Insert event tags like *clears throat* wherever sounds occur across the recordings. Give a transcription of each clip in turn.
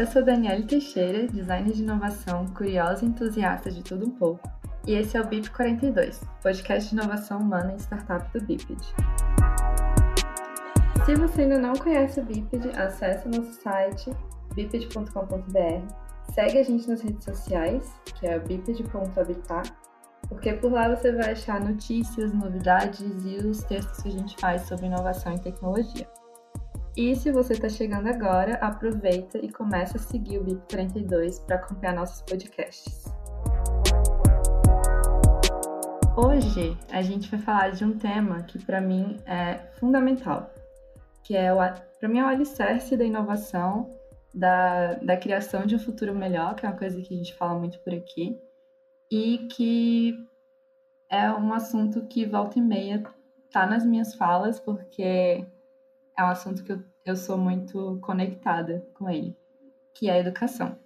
eu sou Daniele Teixeira, designer de inovação, curiosa e entusiasta de tudo um pouco, e esse é o BIP 42, podcast de inovação humana e startup do Biped. Se você ainda não conhece o Biped, acesse nosso site biped.com.br, segue a gente nas redes sociais, que é biped.habitat, porque por lá você vai achar notícias, novidades e os textos que a gente faz sobre inovação e tecnologia. E se você está chegando agora, aproveita e começa a seguir o BIP 42 para acompanhar nossos podcasts. Hoje a gente vai falar de um tema que para mim é fundamental, que é para mim é o alicerce da inovação, da, da criação de um futuro melhor, que é uma coisa que a gente fala muito por aqui, e que é um assunto que volta e meia tá nas minhas falas, porque é um assunto que eu, eu sou muito conectada com ele, que é a educação.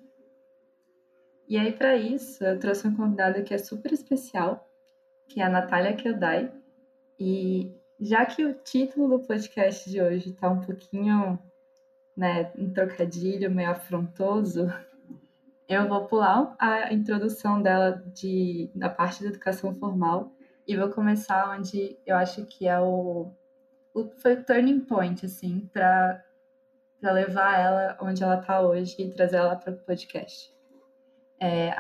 E aí, para isso, eu trouxe uma convidada que é super especial, que é a Natália Keldai. E já que o título do podcast de hoje está um pouquinho, né, um trocadilho meio afrontoso, eu vou pular a introdução dela de, da parte da educação formal e vou começar onde eu acho que é o foi o turning point, assim, para levar ela onde ela está hoje e trazer ela para o podcast. É,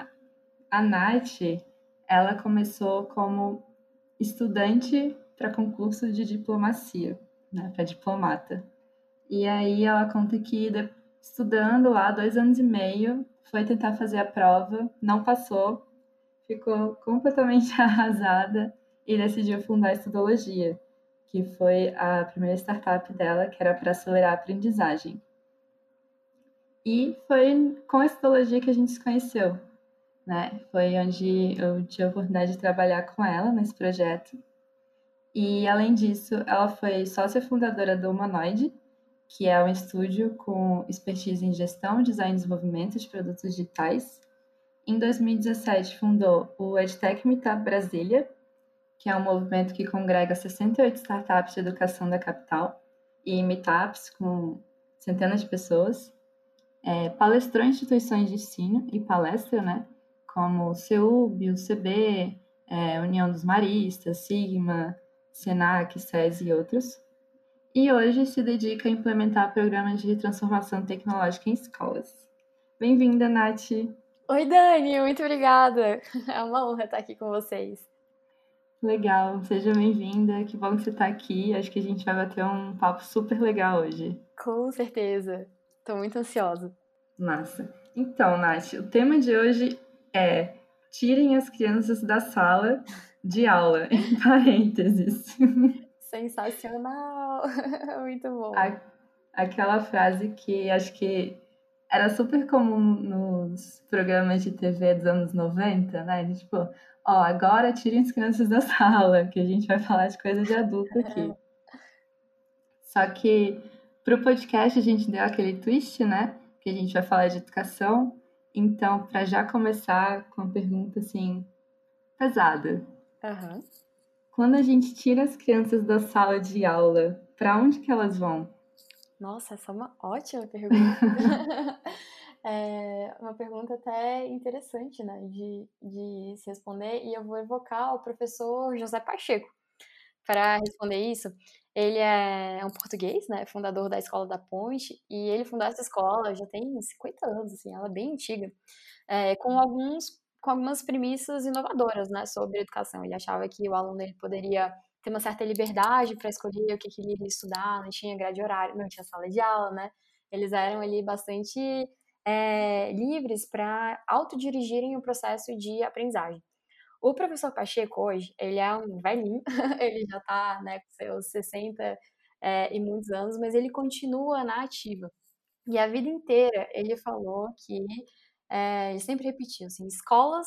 a Nath, ela começou como estudante para concurso de diplomacia, né, para diplomata. E aí ela conta que estudando lá dois anos e meio, foi tentar fazer a prova, não passou, ficou completamente *laughs* arrasada e decidiu fundar a Estudologia, que foi a primeira startup dela, que era para acelerar a aprendizagem. E foi com a Estologia que a gente se conheceu, né? Foi onde eu tive a oportunidade de trabalhar com ela nesse projeto. E, além disso, ela foi sócia fundadora do Humanoid, que é um estúdio com expertise em gestão, design e desenvolvimento de produtos digitais. Em 2017, fundou o EdTech Meetup Brasília, que é um movimento que congrega 68 startups de educação da capital e meetups com centenas de pessoas. É, palestrou em instituições de ensino e palestra, né? Como o CEUB, o CB, é, União dos Maristas, Sigma, Senac, SES e outros. E hoje se dedica a implementar programas de transformação tecnológica em escolas. Bem-vinda, Nath! Oi, Dani, muito obrigada! *laughs* É uma honra estar aqui com vocês. Legal, seja bem-vinda. Que bom que você está aqui. Acho que a gente vai bater um papo super legal hoje. Com certeza. Estou muito ansiosa. Massa. Então, Nath, o tema de hoje é tirem as crianças da sala de aula, *laughs* em parênteses. Sensacional! *laughs* Muito bom. A, aquela frase que acho que era super comum nos programas de TV dos anos 90, né? De, tipo, ó, agora tirem as crianças da *laughs* sala, que a gente vai falar de coisa de adulto aqui. *laughs* Só que para o podcast a gente deu aquele twist, né? Que a gente vai falar de educação. Então, para já começar com uma pergunta assim, pesada. Uhum. Quando a gente tira as crianças da sala de aula, para onde que elas vão? Nossa, essa é uma ótima pergunta. *laughs* É uma pergunta até interessante, né, de, de se responder, e eu vou evocar o professor José Pacheco para responder isso. Ele é um português, né, fundador da Escola da Ponte, e ele fundou essa escola já tem 50 anos, assim, ela é bem antiga, é, com alguns com algumas premissas inovadoras, né, sobre educação. Ele achava que o aluno ele poderia ter uma certa liberdade para escolher o que, que ele iria estudar, não tinha grade horária, não tinha sala de aula, né? Eles eram ali bastante é, livres para autodirigirem o processo de aprendizagem. O professor Pacheco hoje, ele é um velhinho, *laughs* ele já está né, com seus 60 é, e muitos anos, mas ele continua na ativa. E a vida inteira ele falou que, é, ele sempre repetiu assim, escolas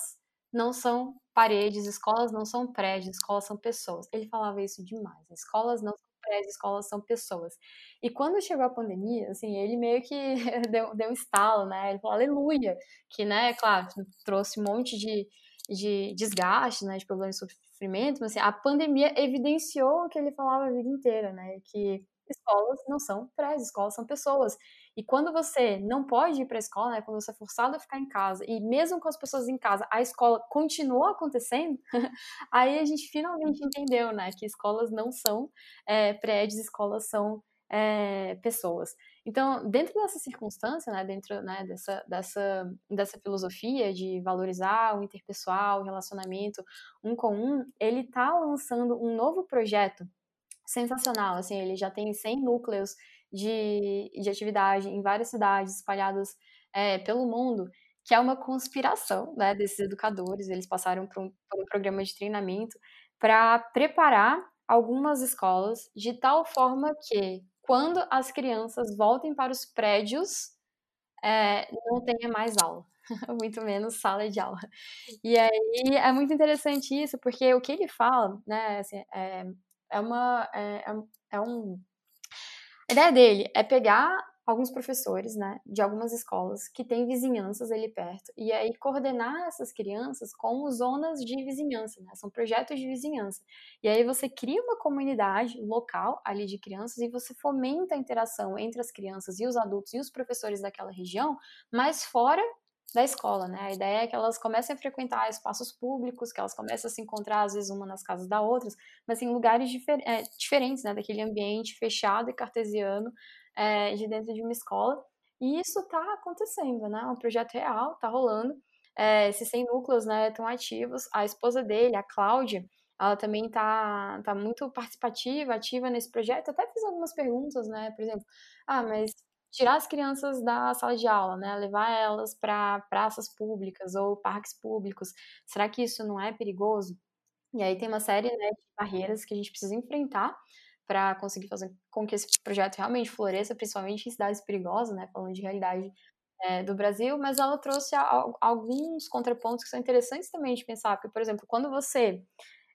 não são paredes, escolas não são prédios, escolas são pessoas. Ele falava isso demais. Escolas não prédios, escolas são pessoas. E quando chegou a pandemia, assim, ele meio que *laughs* deu, deu um estalo, né? Ele falou, aleluia, que, né, claro, trouxe um monte de, de desgaste, né, de problemas de sofrimento, mas assim, a pandemia evidenciou o que ele falava a vida inteira, né? Que escolas não são prédios, escolas são pessoas. E quando você não pode ir para a escola, né, quando você é forçado a ficar em casa, e mesmo com as pessoas em casa, a escola continuou acontecendo, *laughs* aí a gente finalmente entendeu, né, que escolas não são é, prédios, escolas são é, pessoas. Então, dentro dessa circunstância, né, dentro né, dessa, dessa, dessa filosofia de valorizar o interpessoal, o relacionamento um com um, ele está lançando um novo projeto sensacional. Assim, ele já tem 100 núcleos de, de atividade em várias cidades espalhadas é, pelo mundo, que é uma conspiração né, desses educadores. Eles passaram por um, por um programa de treinamento para preparar algumas escolas de tal forma que quando as crianças voltem para os prédios, é, não tenha mais aula, *laughs* muito menos sala de aula. E aí é muito interessante isso, porque o que ele fala, né, assim, é, é uma é, é, é um a ideia dele é pegar alguns professores, né, de algumas escolas que têm vizinhanças ali perto, e aí coordenar essas crianças com zonas de vizinhança, né, são projetos de vizinhança. E aí você cria uma comunidade local ali de crianças e você fomenta a interação entre as crianças e os adultos e os professores daquela região, mas fora da escola, né? A ideia é que elas comecem a frequentar espaços públicos, que elas comecem a se encontrar, às vezes, uma nas casas da outra, mas em lugares difer é, diferentes, né? Daquele ambiente fechado e cartesiano é, de dentro de uma escola. E isso está acontecendo, né? É um projeto real, está rolando. É, esses 100 núcleos, né, estão ativos. A esposa dele, a Cláudia, ela também está tá muito participativa, ativa nesse projeto. Até fiz algumas perguntas, né? Por exemplo, ah, mas tirar as crianças da sala de aula, né? Levar elas para praças públicas ou parques públicos. Será que isso não é perigoso? E aí tem uma série né, de barreiras que a gente precisa enfrentar para conseguir fazer com que esse projeto realmente floresça, principalmente em cidades perigosas, né? Falando de realidade é, do Brasil, mas ela trouxe alguns contrapontos que são interessantes também de pensar, porque, por exemplo, quando você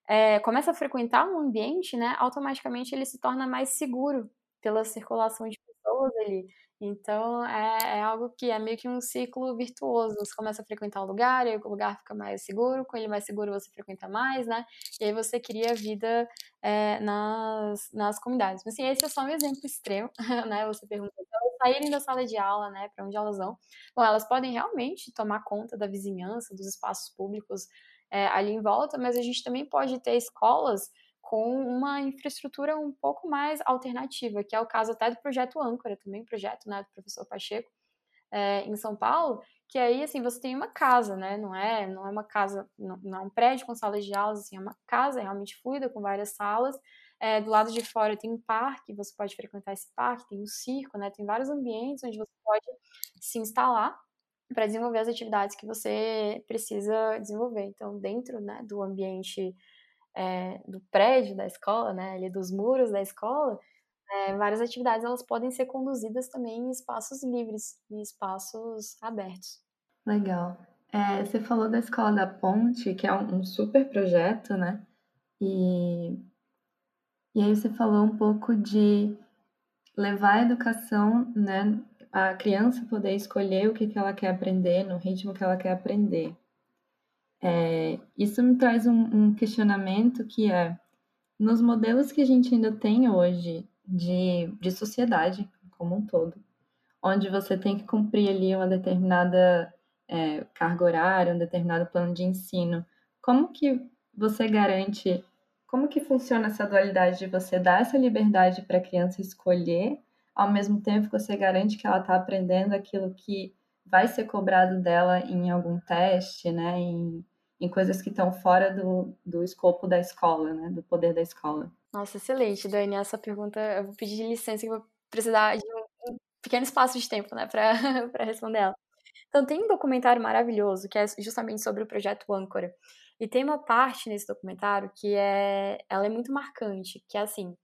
é, começa a frequentar um ambiente, né, automaticamente ele se torna mais seguro pela circulação de pessoas ali. Então, é, é, algo que é meio que um ciclo virtuoso. Você começa a frequentar o lugar, e aí o lugar fica mais seguro, com ele mais seguro você frequenta mais, né? E aí você cria vida é, nas, nas comunidades. Assim, esse é só um exemplo extremo, *laughs* né? Você pergunta, elas saírem da sala de aula, né? Para onde elas vão? Bom, elas podem realmente tomar conta da vizinhança, dos espaços públicos é, ali em volta, mas a gente também pode ter escolas com uma infraestrutura um pouco mais alternativa, que é o caso até do projeto Âncora, também projeto né, do professor Pacheco, é, em São Paulo, que aí, assim, você tem uma casa, né, não é, não é uma casa, não, não é um prédio com salas de aulas, assim, é uma casa realmente fluida, com várias salas, é, do lado de fora tem um parque, você pode frequentar esse parque, tem um circo, né, tem vários ambientes onde você pode se instalar para desenvolver as atividades que você precisa desenvolver. Então, dentro né, do ambiente é, do prédio da escola, né, ali dos muros da escola, é, várias atividades elas podem ser conduzidas também em espaços livres, em espaços abertos. Legal. É, você falou da Escola da Ponte, que é um, um super projeto, né? E, e aí você falou um pouco de levar a educação, né? A criança poder escolher o que, que ela quer aprender, no ritmo que ela quer aprender. É, isso me traz um, um, questionamento que é, nos modelos que a gente ainda tem hoje de, de sociedade como um todo, onde você tem que cumprir ali uma determinada é, carga horária, um determinado plano de ensino, como que você garante, como que funciona essa dualidade de você dar essa liberdade para a criança escolher, ao mesmo tempo que você garante que ela está aprendendo aquilo que vai ser cobrado dela em algum teste, né, em, em coisas que estão fora do, do escopo da escola, né? Do poder da escola. Nossa, excelente, Dani. Essa pergunta eu vou pedir licença que vou precisar de um pequeno espaço de tempo, né, para *laughs* responder ela. Então, tem um documentário maravilhoso que é justamente sobre o projeto Âncora. E tem uma parte nesse documentário que é, ela é muito marcante, que é assim,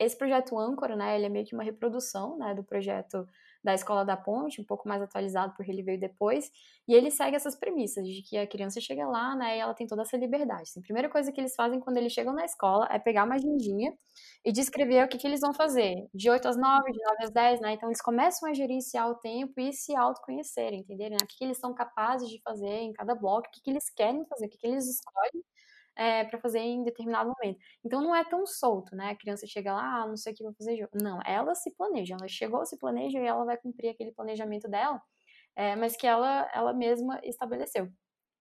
esse projeto Âncora, né, ele é meio que uma reprodução, né, do projeto da Escola da Ponte, um pouco mais atualizado porque ele veio depois, e ele segue essas premissas de que a criança chega lá, né, e ela tem toda essa liberdade. Assim, a primeira coisa que eles fazem quando eles chegam na escola é pegar uma agendinha e descrever o que, que eles vão fazer, de 8 às 9, de 9 às 10, né, então eles começam a gerenciar o tempo e se autoconhecerem, entenderem né? o que, que eles são capazes de fazer em cada bloco, o que, que eles querem fazer, o que, que eles escolhem é, para fazer em determinado momento. Então não é tão solto, né? A criança chega lá, ah, não sei o que vou fazer. Não, ela se planeja, ela chegou, se planeja e ela vai cumprir aquele planejamento dela, é, mas que ela, ela mesma estabeleceu.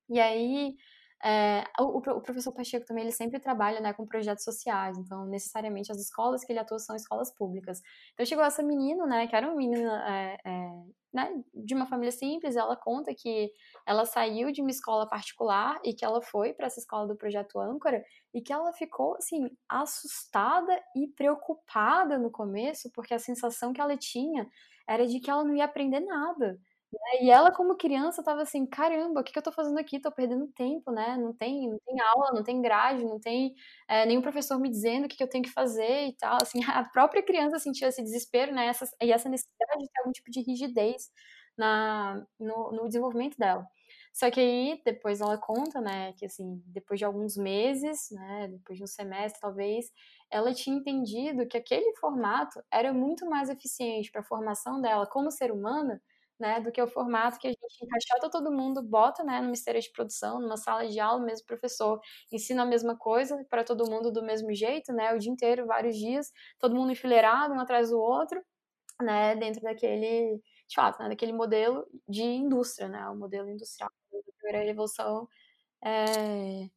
E aí, é, o, o, professor Pacheco também, ele sempre trabalha né, com projetos sociais, então necessariamente as escolas que ele atua são escolas públicas. Então chegou essa menina, né, que era uma menina é, é, né, de uma família simples, ela conta que ela saiu de uma escola particular e que ela foi para essa escola do Projeto Âncora e que ela ficou, assim, assustada e preocupada no começo, porque a sensação que ela tinha era de que ela não ia aprender nada. Né? E ela, como criança, estava assim, caramba, o que, que eu estou fazendo aqui? Estou perdendo tempo, né? Não tem, não tem aula, não tem grade, não tem é, nenhum professor me dizendo o que, que eu tenho que fazer e tal. Assim, *laughs* a própria criança sentia esse desespero, né? Essa, e essa necessidade de ter algum tipo de rigidez na, no, no desenvolvimento dela. Só que aí, depois ela conta, né, que assim, depois de alguns meses, né, depois de um semestre talvez, ela tinha entendido que aquele formato era muito mais eficiente para a formação dela como ser humana né, do que o formato que a gente encaixota todo mundo, bota, né, numa esteira de produção, numa sala de aula, o mesmo professor ensina a mesma coisa para todo mundo do mesmo jeito, né, o dia inteiro, vários dias, todo mundo enfileirado, um atrás do outro, né, dentro daquele, de fato, né, daquele modelo de indústria, né, o modelo industrial, da primeira revolução é,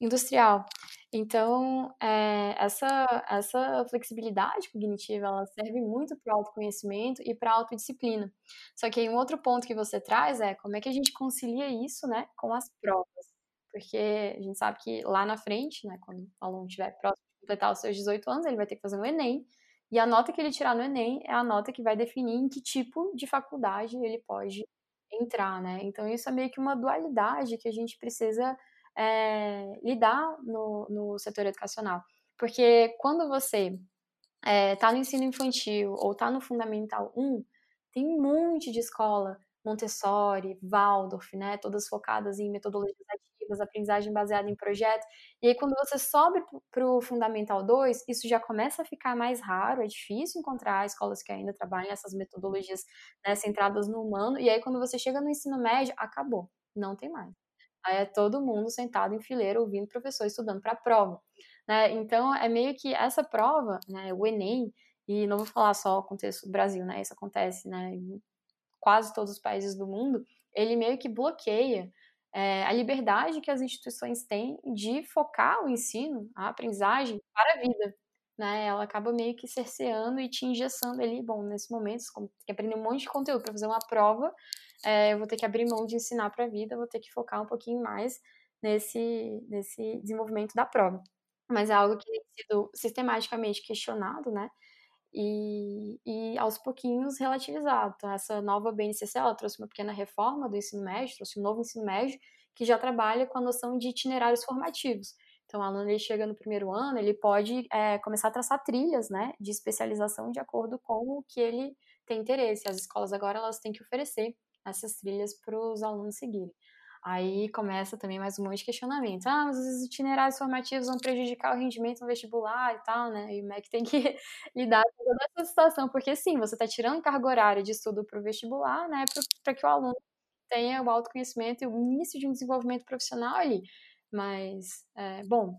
industrial. Então, é, essa, essa flexibilidade cognitiva, ela serve muito para o autoconhecimento e para a autodisciplina. Só que aí um outro ponto que você traz é como é que a gente concilia isso, né, com as provas. Porque a gente sabe que lá na frente, né, quando o aluno estiver próximo de completar os seus 18 anos, ele vai ter que fazer um Enem, e a nota que ele tirar no Enem é a nota que vai definir em que tipo de faculdade ele pode entrar, né? Então isso é meio que uma dualidade que a gente precisa é, lidar no, no setor educacional. Porque quando você está é, no ensino infantil ou está no Fundamental 1, tem um monte de escola Montessori, Waldorf, né, todas focadas em metodologias ativas, aprendizagem baseada em projeto. E aí, quando você sobe para o Fundamental 2, isso já começa a ficar mais raro, é difícil encontrar escolas que ainda trabalham essas metodologias né, centradas no humano. E aí, quando você chega no ensino médio, acabou, não tem mais. Aí é todo mundo sentado em fileira ouvindo o professor estudando para a prova. Né? Então, é meio que essa prova, né, o Enem, e não vou falar só o contexto do Brasil, né, isso acontece né, em quase todos os países do mundo, ele meio que bloqueia é, a liberdade que as instituições têm de focar o ensino, a aprendizagem para a vida. Né? Ela acaba meio que cerceando e te engessando ali, bom, nesse momento, você tem que aprender um monte de conteúdo para fazer uma prova, é, eu vou ter que abrir mão de ensinar para a vida, vou ter que focar um pouquinho mais nesse, nesse desenvolvimento da prova. Mas é algo que tem sido sistematicamente questionado, né? E, e aos pouquinhos relativizado. Então, essa nova BNCC, ela trouxe uma pequena reforma do ensino médio, trouxe um novo ensino médio, que já trabalha com a noção de itinerários formativos. Então, o aluno ele chega no primeiro ano, ele pode é, começar a traçar trilhas né, de especialização de acordo com o que ele tem interesse. As escolas agora elas têm que oferecer essas trilhas para os alunos seguirem. Aí começa também mais um monte de questionamento. Ah, mas os itinerários formativos vão prejudicar o rendimento no vestibular e tal, né? E o MEC tem que *laughs* lidar com toda essa situação, porque sim, você está tirando carga horária de estudo para o vestibular, né? Para que o aluno tenha o autoconhecimento e o início de um desenvolvimento profissional ali. Mas, é, bom,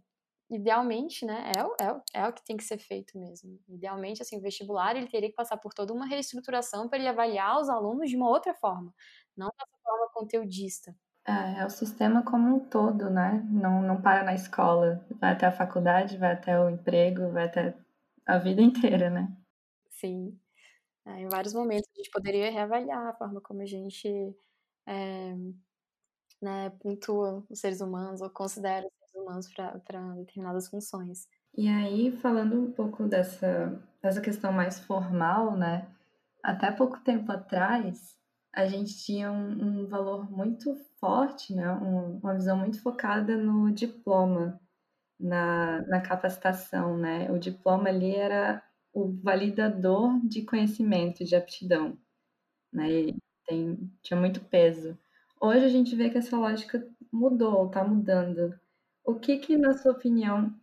idealmente, né, é o, é, o, é o que tem que ser feito mesmo. Idealmente, assim, o vestibular, ele teria que passar por toda uma reestruturação para ele avaliar os alunos de uma outra forma, não dessa forma conteudista. É, é o sistema como um todo, né? Não, não para na escola, vai até a faculdade, vai até o emprego, vai até a vida inteira, né? Sim. É, em vários momentos a gente poderia reavaliar a forma como a gente é, né, pontua os seres humanos ou considera humanos para determinadas funções. E aí, falando um pouco dessa, dessa questão mais formal, né? Até pouco tempo atrás, a gente tinha um, um valor muito forte, né? Um, uma visão muito focada no diploma, na, na capacitação, né? O diploma ali era o validador de conhecimento, de aptidão, né? E tem, tinha muito peso. Hoje a gente vê que essa lógica mudou, está mudando. O que que, na sua opinião,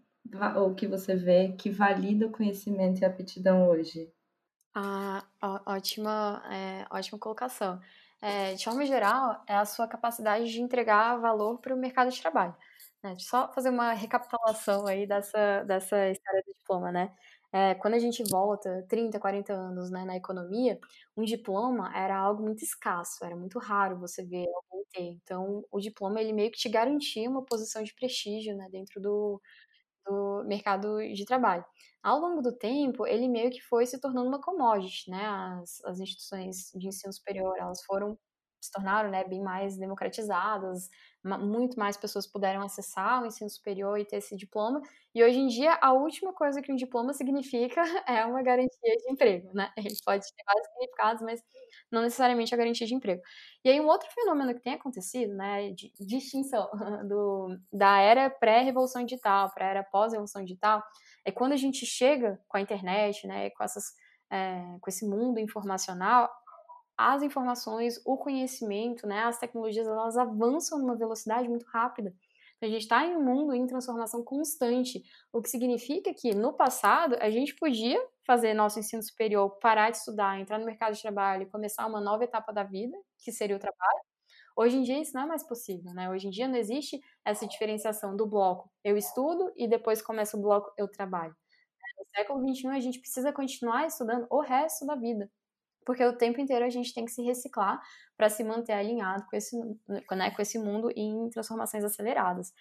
ou que você vê que valida o conhecimento e a aptidão hoje? Ah, ótima, é, ótima colocação. É, de forma geral, é a sua capacidade de entregar valor para o mercado de trabalho. É, só fazer uma recapitulação aí dessa, dessa história do diploma, né? É, quando a gente volta 30, 40 anos né, na economia, um diploma era algo muito escasso, era muito raro você ver alguém ter. Então, o diploma ele meio que te garantia uma posição de prestígio né, dentro do, do mercado de trabalho. Ao longo do tempo, ele meio que foi se tornando uma commodity, né? As, as instituições de ensino superior, elas foram se tornaram né, bem mais democratizadas, muito mais pessoas puderam acessar o ensino superior e ter esse diploma. E hoje em dia, a última coisa que um diploma significa *laughs* é uma garantia de emprego, né? Ele pode ter vários significados, mas não necessariamente a garantia de emprego. E aí, um outro fenômeno que tem acontecido, né, de distinção *laughs* do, da era pré-revolução digital para a era pós-revolução digital, é quando a gente chega com a internet, né, com, essas, é, com esse mundo informacional, as informações, o conhecimento, né, as tecnologias, elas avançam numa velocidade muito rápida. Então, a gente está em um mundo em transformação constante, o que significa que no passado a gente podia fazer nosso ensino superior, parar de estudar, entrar no mercado de trabalho começar uma nova etapa da vida, que seria o trabalho. Hoje em dia isso não é mais possível, né? Hoje em dia não existe essa diferenciação do bloco eu estudo e depois começa o bloco eu trabalho. No século XXI a gente precisa continuar estudando o resto da vida porque o tempo inteiro a gente tem que se reciclar para se manter alinhado com esse, né, com esse mundo em transformações aceleradas.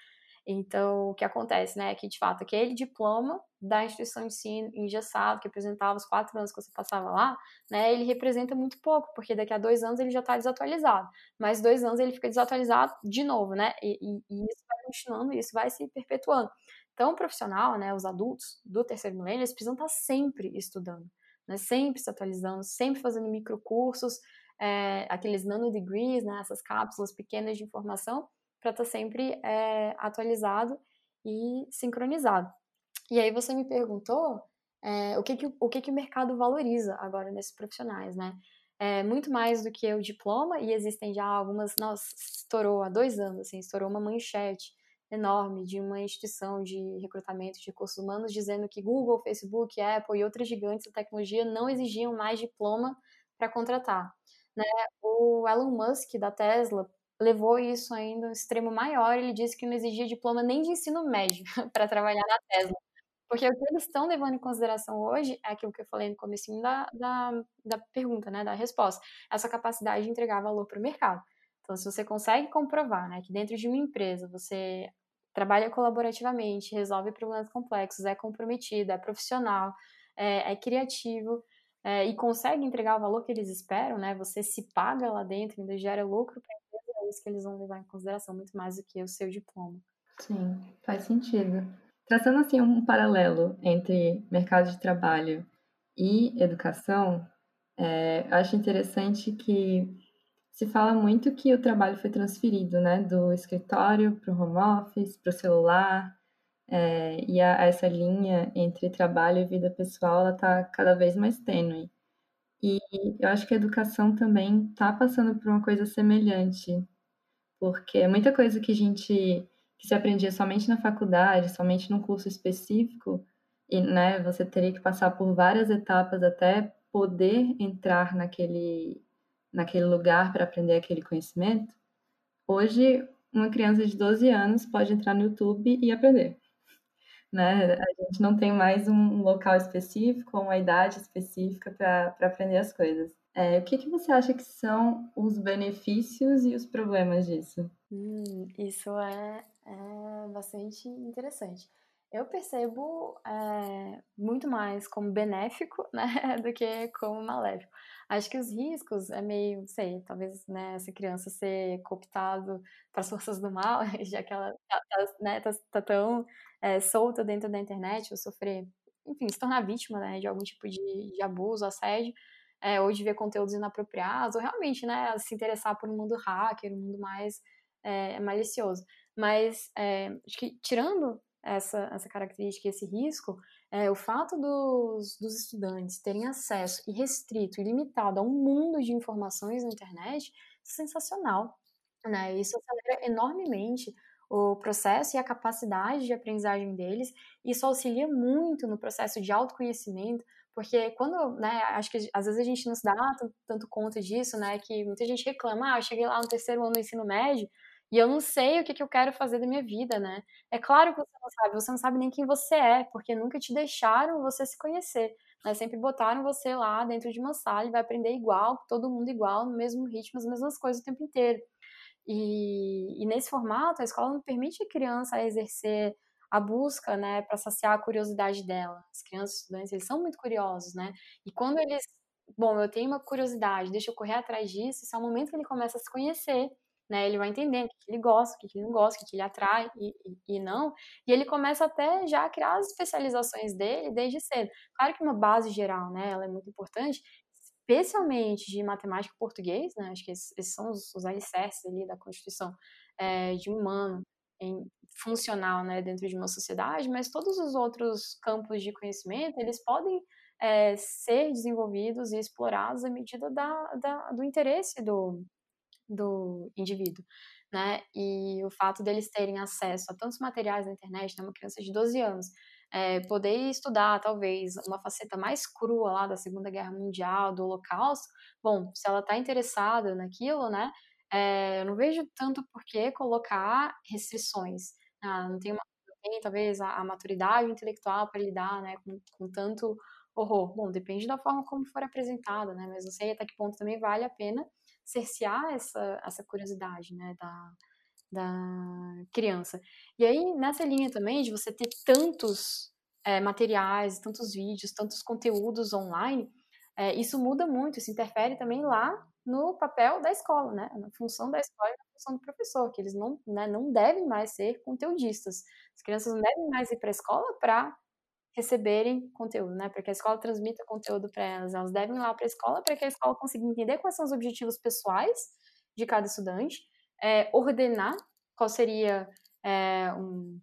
Então, o que acontece, né, é que, de fato, aquele diploma da instituição de ensino engessado, que apresentava os quatro anos que você passava lá, né, ele representa muito pouco, porque daqui a dois anos ele já está desatualizado. Mais dois anos ele fica desatualizado de novo, né, e, e, e isso vai continuando, isso vai se perpetuando. Então, o profissional, né, os adultos do terceiro milênio, eles precisam estar tá sempre estudando né? Sempre se atualizando, sempre fazendo microcursos, é, aqueles nanodegrees, né? Essas cápsulas pequenas de informação, para estar tá sempre é, atualizado e sincronizado. E aí você me perguntou é, o, que, que, o que, que o mercado valoriza agora nesses profissionais, né? É, muito mais do que o diploma, e existem já algumas, nossa, estourou há dois anos, assim, estourou uma manchete enorme de uma instituição de recrutamento de recursos humanos dizendo que Google, Facebook, Apple e outras gigantes da tecnologia não exigiam mais diploma para contratar. Né? O Elon Musk, da Tesla, levou isso ainda a um extremo maior. Ele disse que não exigia diploma nem de ensino médio *laughs* para trabalhar na Tesla. Porque o que eles estão levando em consideração hoje é aquilo que eu falei no começo da, da, da pergunta, né, da resposta, essa capacidade de entregar valor para o mercado. Então, se você consegue comprovar né, que dentro de uma empresa você trabalha colaborativamente, resolve problemas complexos, é comprometido, é profissional, é, é criativo é, e consegue entregar o valor que eles esperam, né? Você se paga lá dentro, ainda gera lucro para a é isso que eles vão levar em consideração muito mais do que o seu diploma. Sim, faz sentido. Traçando assim um paralelo entre mercado de trabalho e educação, é, acho interessante que se fala muito que o trabalho foi transferido, né, do escritório para o home office, para o celular, é, e a, essa linha entre trabalho e vida pessoal ela está cada vez mais tênue. E eu acho que a educação também está passando por uma coisa semelhante, porque muita coisa que a gente que se aprendia somente na faculdade, somente num curso específico, e né, você teria que passar por várias etapas até poder entrar naquele naquele lugar para aprender aquele conhecimento, hoje uma criança de 12 anos pode entrar no YouTube e aprender. Né? A gente não tem mais um local específico, uma idade específica para aprender as coisas. É, o que, que você acha que são os benefícios e os problemas disso? Hum, isso é, é bastante interessante eu percebo é, muito mais como benéfico, *laughs* né, do que como maléfico. Acho que os riscos é meio, não sei, talvez, né, essa criança ser cooptado para as *laughs* forças do mal, já que ela tá, tá, né, tá, tá tão é, solta dentro da internet, ou sofrer, enfim, se tornar vítima, né, de algum tipo de, de abuso, assédio, é, ou de ver conteúdos inapropriados, ou realmente, né, se interessar por um mundo hacker, um mundo mais malicioso. Mas, acho que tirando essa, essa característica, esse risco, é, o fato dos, dos estudantes terem acesso irrestrito e limitado a um mundo de informações na internet sensacional. Né? Isso acelera enormemente o processo e a capacidade de aprendizagem deles. Isso auxilia muito no processo de autoconhecimento, porque quando, né, acho que às vezes a gente não se dá tanto, tanto conta disso, né, que muita gente reclama, ah, eu cheguei lá no terceiro ano do ensino médio E eu não sei o que, que eu quero fazer da minha vida, né? É claro que você não sabe, você não sabe nem quem você é, porque nunca te deixaram você se conhecer. Né? Sempre botaram você lá dentro de uma sala e vai aprender igual, todo mundo igual, no mesmo ritmo, as mesmas coisas o tempo inteiro. E, e nesse formato, a escola não permite a criança exercer a busca, né, para saciar a curiosidade dela. As crianças, estudantes, eles são muito curiosos, né? E quando eles, bom, eu tenho uma curiosidade, deixa eu correr atrás disso, isso é o momento que ele começa a se conhecer, né? Ele vai entendendo o que ele gosta, o que ele não gosta, o que ele atrai e, e, e, não. E ele começa até já a criar as especializações dele desde cedo. Claro que uma base geral, né? Ela é muito importante, especialmente de matemática e português, né? Acho que esses, esses são os, os alicerces ali da Constituição é, de humano em, funcional, né? Dentro de uma sociedade, mas todos os outros campos de conhecimento, eles podem é, ser desenvolvidos e explorados à medida da, da, do interesse do, do indivíduo, né? E o fato deles terem acesso a tantos materiais na internet, né? Uma criança de 12 anos, é, poder estudar, talvez, uma faceta mais crua lá da Segunda Guerra Mundial, do Holocausto, bom, se ela está interessada naquilo, né? É, eu não vejo tanto por que colocar restrições. Ah, não tem, uma, talvez a, a, maturidade intelectual para lidar né, com, com tanto horror. Bom, depende da forma como for apresentado, né? Mas não sei até que ponto também vale a pena cercear essa, essa curiosidade, né, da, da criança. E aí, nessa linha também de você ter tantos é, materiais, tantos vídeos, tantos conteúdos online, é, isso muda muito, isso interfere também lá no papel da escola, né, na função da escola e na função do professor, que eles não, né, não devem mais ser conteudistas. As crianças não devem mais ir para a escola para receberem conteúdo, né? Para que a escola transmita conteúdo para elas. Elas devem ir lá para a escola para que a escola consiga entender quais são os objetivos pessoais de cada estudante, é, ordenar qual seria é, um,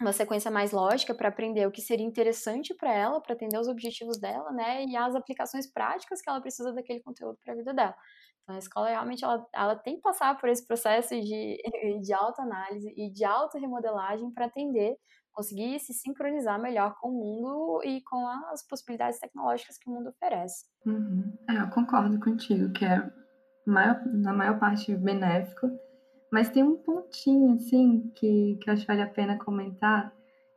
uma sequência mais lógica para aprender o que seria interessante para ela, para atender os objetivos dela, né? E as aplicações práticas que ela precisa daquele conteúdo para a vida dela. Então, a escola realmente ela, ela tem que passar por esse processo de, *laughs* de autoanálise e de auto-remodelagem para atender conseguir se sincronizar melhor com o mundo e com as possibilidades tecnológicas que o mundo oferece. Uhum. É, eu concordo contigo, que é maior, na maior parte benéfico, mas tem um pontinho, assim, que, que eu acho que vale a pena comentar,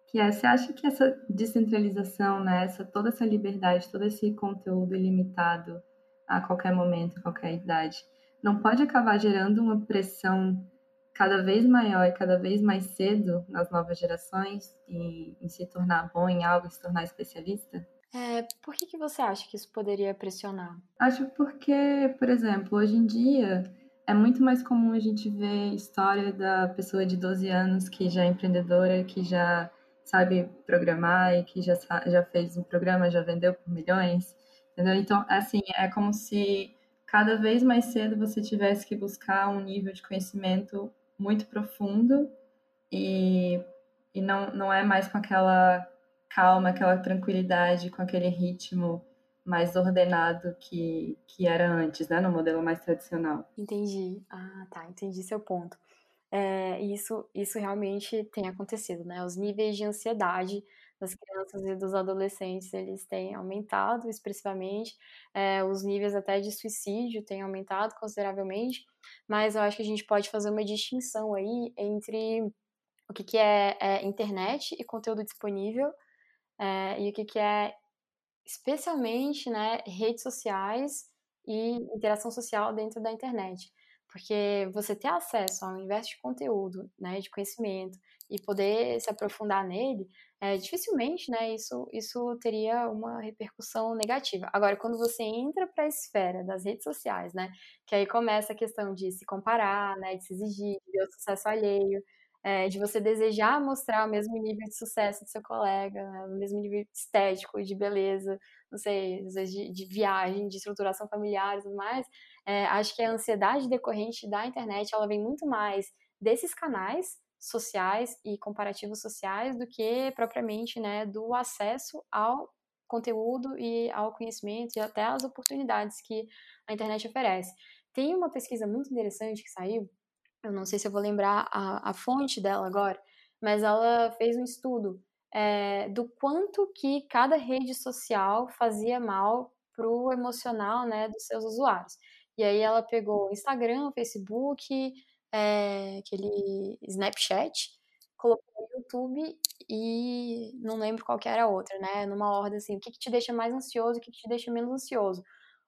que é, você acha que essa descentralização, né, essa, toda essa liberdade, todo esse conteúdo ilimitado a qualquer momento, a qualquer idade, não pode acabar gerando uma pressão cada vez maior e cada vez mais cedo nas novas gerações e em se tornar bom em algo, se tornar especialista? É, por que, que você acha que isso poderia pressionar? Acho porque, por exemplo, hoje em dia é muito mais comum a gente ver história da pessoa de 12 anos que já é empreendedora, que já sabe programar e que já, já fez um programa, já vendeu por milhões, entendeu? Então, assim, é como se cada vez mais cedo você tivesse que buscar um nível de conhecimento muito profundo e, e não, não é mais com aquela calma, aquela tranquilidade, com aquele ritmo mais ordenado que, que era antes, né, no modelo mais tradicional. Entendi. Ah, tá, entendi seu ponto. É, isso, isso realmente tem acontecido, né? Os níveis de ansiedade das crianças e dos adolescentes eles têm aumentado expressivamente, é, os níveis até de suicídio têm aumentado consideravelmente, mas eu acho que a gente pode fazer uma distinção aí entre o que, que é, é internet e conteúdo disponível é, e o que, que é especialmente né, redes sociais e interação social dentro da internet. Porque você ter acesso a um universo de conteúdo, né, de conhecimento, e poder se aprofundar nele, é, dificilmente, né, isso, isso teria uma repercussão negativa. Agora, quando você entra para a esfera das redes sociais, né, que aí começa a questão de se comparar, né, de se exigir, de ver o sucesso alheio, é, de você desejar mostrar o mesmo nível de sucesso do seu colega, né, o mesmo nível estético, de beleza, não sei, às vezes de, de viagem, de estruturação familiar e tudo mais, é, acho que a ansiedade decorrente da internet, ela vem muito mais desses canais sociais e comparativos sociais do que propriamente né, do acesso ao conteúdo e ao conhecimento e até às oportunidades que a internet oferece. Tem uma pesquisa muito interessante que saiu, eu não sei se eu vou lembrar a, a fonte dela agora, mas ela fez um estudo é, do quanto que cada rede social fazia mal para o emocional né, dos seus usuários. E aí ela pegou Instagram, Facebook, é, aquele Snapchat, colocou o YouTube e não lembro qual que era a outra, né? Numa ordem assim, o que, que te deixa mais ansioso, o que, que te deixa menos ansioso.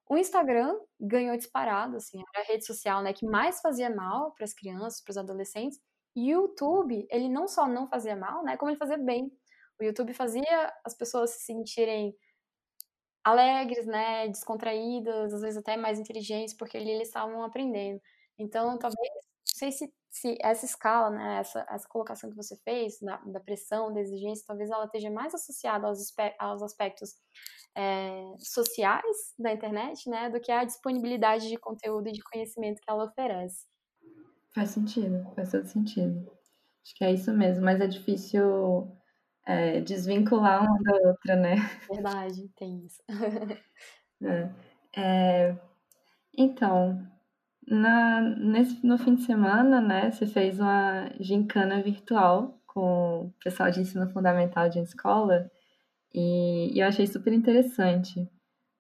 O Instagram ganhou disparado, assim, era a rede social, né, que mais fazia mal para as crianças, para os adolescentes. E o YouTube, ele não só não fazia mal, né, como ele fazia bem. O YouTube fazia as pessoas se sentirem alegres, né, descontraídas, às vezes até mais inteligentes, porque ali eles estavam aprendendo. Então, talvez, sei se, se essa escala, né, essa, essa colocação que você fez, da, da pressão, da exigência, talvez ela esteja mais associada aos, aos aspectos é, sociais da internet, né, do que a disponibilidade de conteúdo e de conhecimento que ela oferece. Faz sentido, faz todo sentido. Acho que é isso mesmo, mas é difícil é, desvincular uma da outra, né? Verdade, tem isso. *laughs* é. É, então, na, nesse, no fim de semana, né, você fez uma gincana virtual com o pessoal de ensino fundamental de escola e, e eu achei super interessante,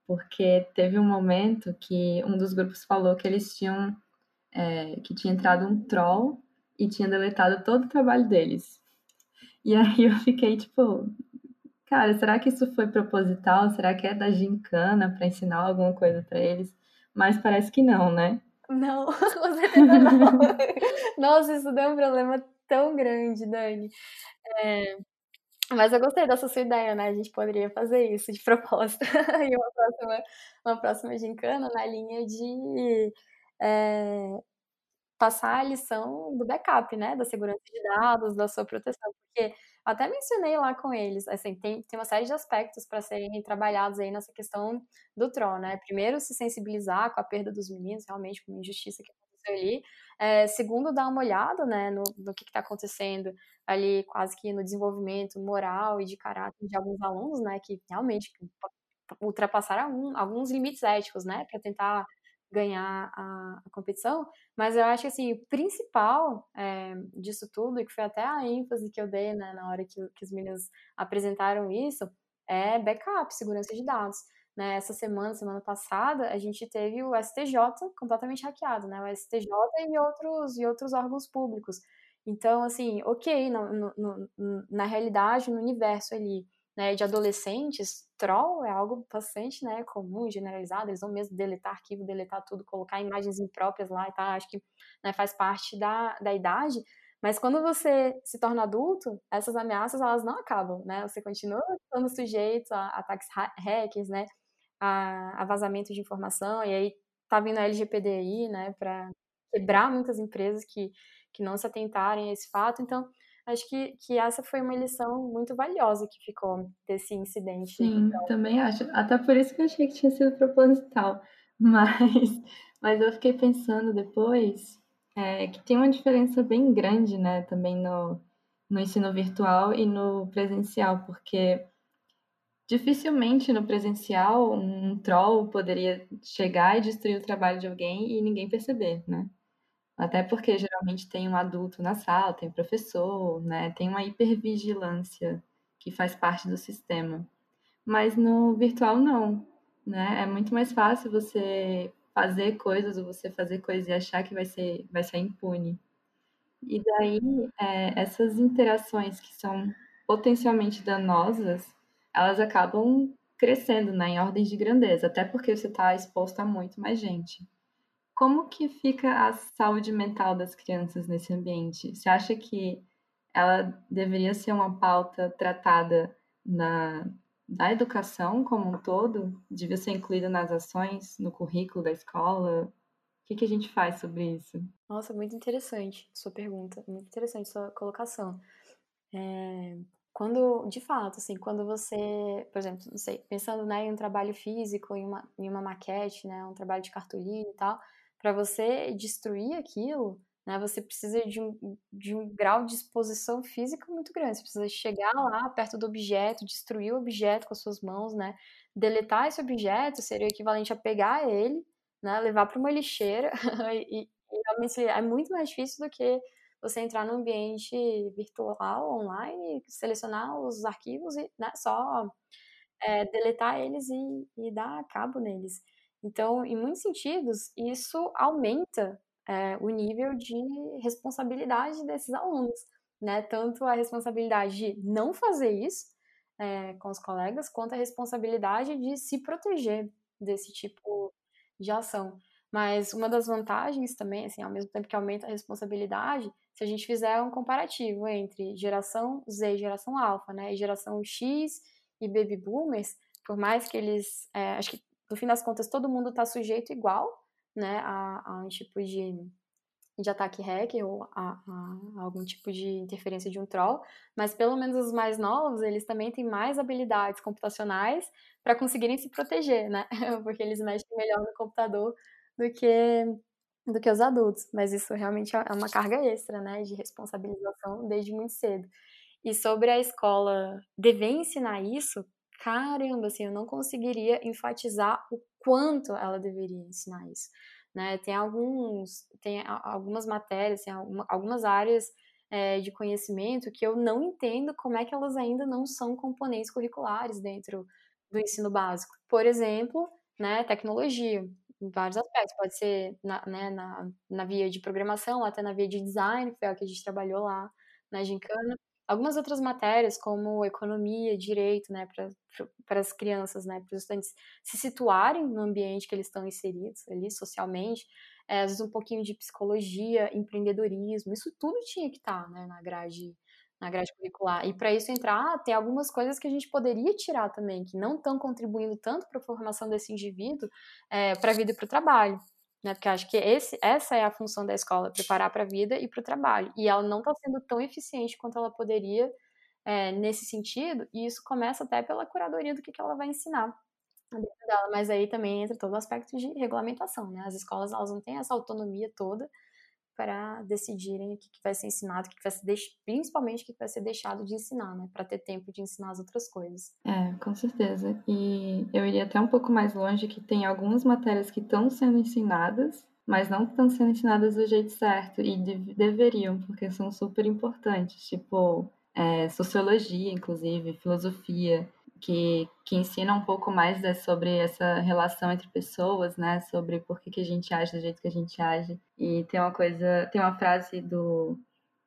porque teve um momento que um dos grupos falou que eles tinham, é, que tinha entrado um troll e tinha deletado todo o trabalho deles. E aí eu fiquei tipo, cara, será que isso foi proposital? Será que é da gincana para ensinar alguma coisa para eles? Mas parece que não, né? Não, *laughs* com certeza não. *laughs* Nossa, isso deu um problema tão grande, Dani. É, mas eu gostei dessa sua ideia, né? A gente poderia fazer isso de propósito *laughs* em uma próxima, uma próxima gincana na linha de é, passar a lição do backup, né? Da segurança de dados, da sua proteção. Porque até mencionei lá com eles, assim, tem, tem uma série de aspectos para serem trabalhados aí nessa questão do TRON, né? Primeiro, se sensibilizar com a perda dos meninos, realmente, com a injustiça que aconteceu ali. É, segundo, dar uma olhada, né, no, no que está acontecendo ali, quase que no desenvolvimento moral e de caráter de alguns alunos, né, que realmente ultrapassaram alguns limites éticos, né, para tentar ganhar a, a, competição, mas eu acho que assim, o principal é, disso tudo, e que foi até a ênfase que eu dei né, na hora que, que os meninos apresentaram isso, é backup, segurança de dados. Né, essa semana, semana passada, a gente teve o STJ completamente hackeado, né? O STJ e outros, e outros órgãos públicos. Então, assim, ok, no, no, no, na realidade, no universo ali, né, de adolescentes, troll é algo bastante, né, comum, generalizado, eles vão mesmo deletar arquivo, deletar tudo, colocar imagens impróprias lá e tal, acho que né, faz parte da, da idade, mas quando você se torna adulto, essas ameaças, elas não acabam, né, você continua estando sujeito a ataques hackers, né, a, a vazamento de informação, e aí tá vindo a LGPD aí, né, para quebrar muitas empresas que, que não se atentarem a esse fato, então acho que, que essa foi uma lição muito valiosa que ficou desse incidente. Sim, então. também acho. Até por isso que eu achei que tinha sido proposital. *laughs* Mas, mas eu fiquei pensando depois é, que tem uma diferença bem grande, né, também no, no ensino virtual e no presencial, porque dificilmente no presencial um troll poderia chegar e destruir o trabalho de alguém e ninguém perceber, né? Até porque geralmente tem um adulto na sala, tem professor, né? Tem uma hipervigilância que faz parte do sistema. Mas no virtual não, né? É muito mais fácil você fazer coisas ou você fazer coisas e achar que vai ser, vai ser impune. E daí, é, essas interações que são potencialmente danosas, elas acabam crescendo né, em ordens de grandeza, até porque você está exposto a muito mais gente. Como que fica a saúde mental das crianças nesse ambiente? Você acha que ela deveria ser uma pauta tratada na, na educação como um todo? Devia ser incluída nas ações, no currículo da escola? O que, que a gente faz sobre isso? Nossa, muito interessante sua pergunta, muito interessante sua colocação. É, quando, de fato, assim, quando você, por exemplo, não sei, pensando né, em um trabalho físico, em uma, em uma maquete, né, um trabalho de cartolina e tal, para você destruir aquilo, né, você precisa de um, de um grau de exposição física muito grande. Você precisa chegar lá perto do objeto, destruir o objeto com as suas mãos, né? Deletar esse objeto seria o equivalente a pegar ele, né, levar para uma lixeira *laughs* e, e realmente é muito mais difícil do que você entrar no ambiente virtual, online, selecionar os arquivos e né, só é, deletar eles e, e dar cabo neles. Então, em muitos sentidos, isso aumenta é, o nível de responsabilidade desses alunos, né? Tanto a responsabilidade de não fazer isso é, com os colegas, quanto a responsabilidade de se proteger desse tipo de ação. Mas uma das vantagens também, assim, ao mesmo tempo que aumenta a responsabilidade, se a gente fizer um comparativo entre geração Z e geração alfa, né, e geração X e baby boomers, por mais que eles, é, acho que no fim das contas todo mundo está sujeito igual, né, a, a, um tipo de, de ataque hacker ou a, a, algum tipo de interferência de um troll, mas pelo menos os mais novos, eles também têm mais habilidades computacionais para conseguirem se proteger, né, *laughs* porque eles mexem melhor no computador do que do que os adultos, mas isso realmente é uma carga extra, né, de responsabilização desde muito cedo. E sobre a escola dever ensinar isso, caramba, assim, eu não conseguiria enfatizar o quanto ela deveria ensinar isso, né? Tem alguns, tem algumas matérias, tem algumas áreas é, de conhecimento que eu não entendo como é que elas ainda não são componentes curriculares dentro do ensino básico. Por exemplo, né, tecnologia em vários aspectos. Pode ser na, né, na, na via de programação, até na via de design, que foi o que a gente trabalhou lá na Gincana. Algumas outras matérias, como economia, direito, né, para as crianças, né, para os estudantes se situarem no ambiente que eles estão inseridos ali socialmente. É, às vezes um pouquinho de psicologia, empreendedorismo, isso tudo tinha que estar tá, né, na grade na grade curricular. E para isso entrar, tem algumas coisas que a gente poderia tirar também, que não estão contribuindo tanto para a formação desse indivíduo é, para a vida e para o trabalho. Né? Porque acho que esse, essa é a função da escola, preparar para a vida e para o trabalho. E ela não está sendo tão eficiente quanto ela poderia é, nesse sentido, e isso começa até pela curadoria do que, que ela vai ensinar dela. Mas aí também entra todo o aspecto de regulamentação, né? As escolas elas não têm essa autonomia toda para decidirem o que, que vai ser ensinado, o que, que vai ser deix... principalmente o que, que vai ser deixado de ensinar, né? Para ter tempo de ensinar as outras coisas. É, com certeza. E eu iria até um pouco mais longe que tem algumas matérias que estão sendo ensinadas, mas não estão sendo ensinadas do jeito certo e de... deveriam, porque são super importantes, tipo é, sociologia, inclusive, filosofia que, que ensina um pouco mais né, sobre essa relação entre pessoas, né? Sobre por que, que a gente age do jeito que a gente age. E tem uma coisa, tem uma frase do,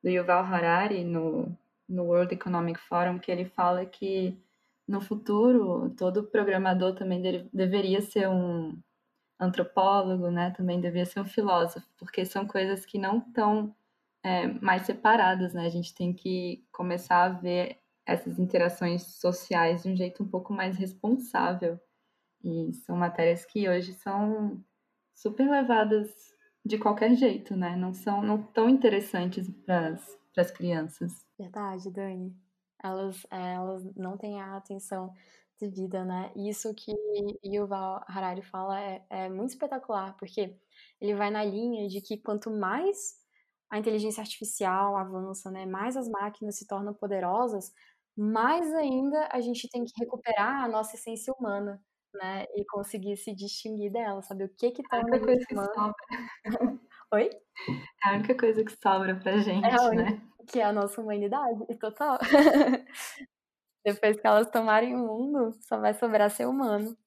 do Yuval Harari no, no World Economic Forum que ele fala que no futuro todo programador também de, deveria ser um antropólogo, né? Também deveria ser um filósofo, porque são coisas que não estão é, mais separadas, né? A gente tem que começar a ver essas interações sociais de um jeito um pouco mais responsável. E são matérias que hoje são super levadas de qualquer jeito, né? Não são não tão interessantes para as crianças. Verdade, Dani. Elas, é, elas não têm a atenção devida, né? Isso que Yuval Harari fala é, é muito espetacular, porque ele vai na linha de que quanto mais a inteligência artificial avança, né, mais as máquinas se tornam poderosas, mais ainda a gente tem que recuperar a nossa essência humana, né? E conseguir se distinguir dela, saber o que que tá na coisa que sobra. *laughs* Oi? É a única coisa que sobra pra gente, é única, né? Que é a nossa humanidade, total. *laughs* Depois que elas tomarem o mundo, só vai sobrar ser humano.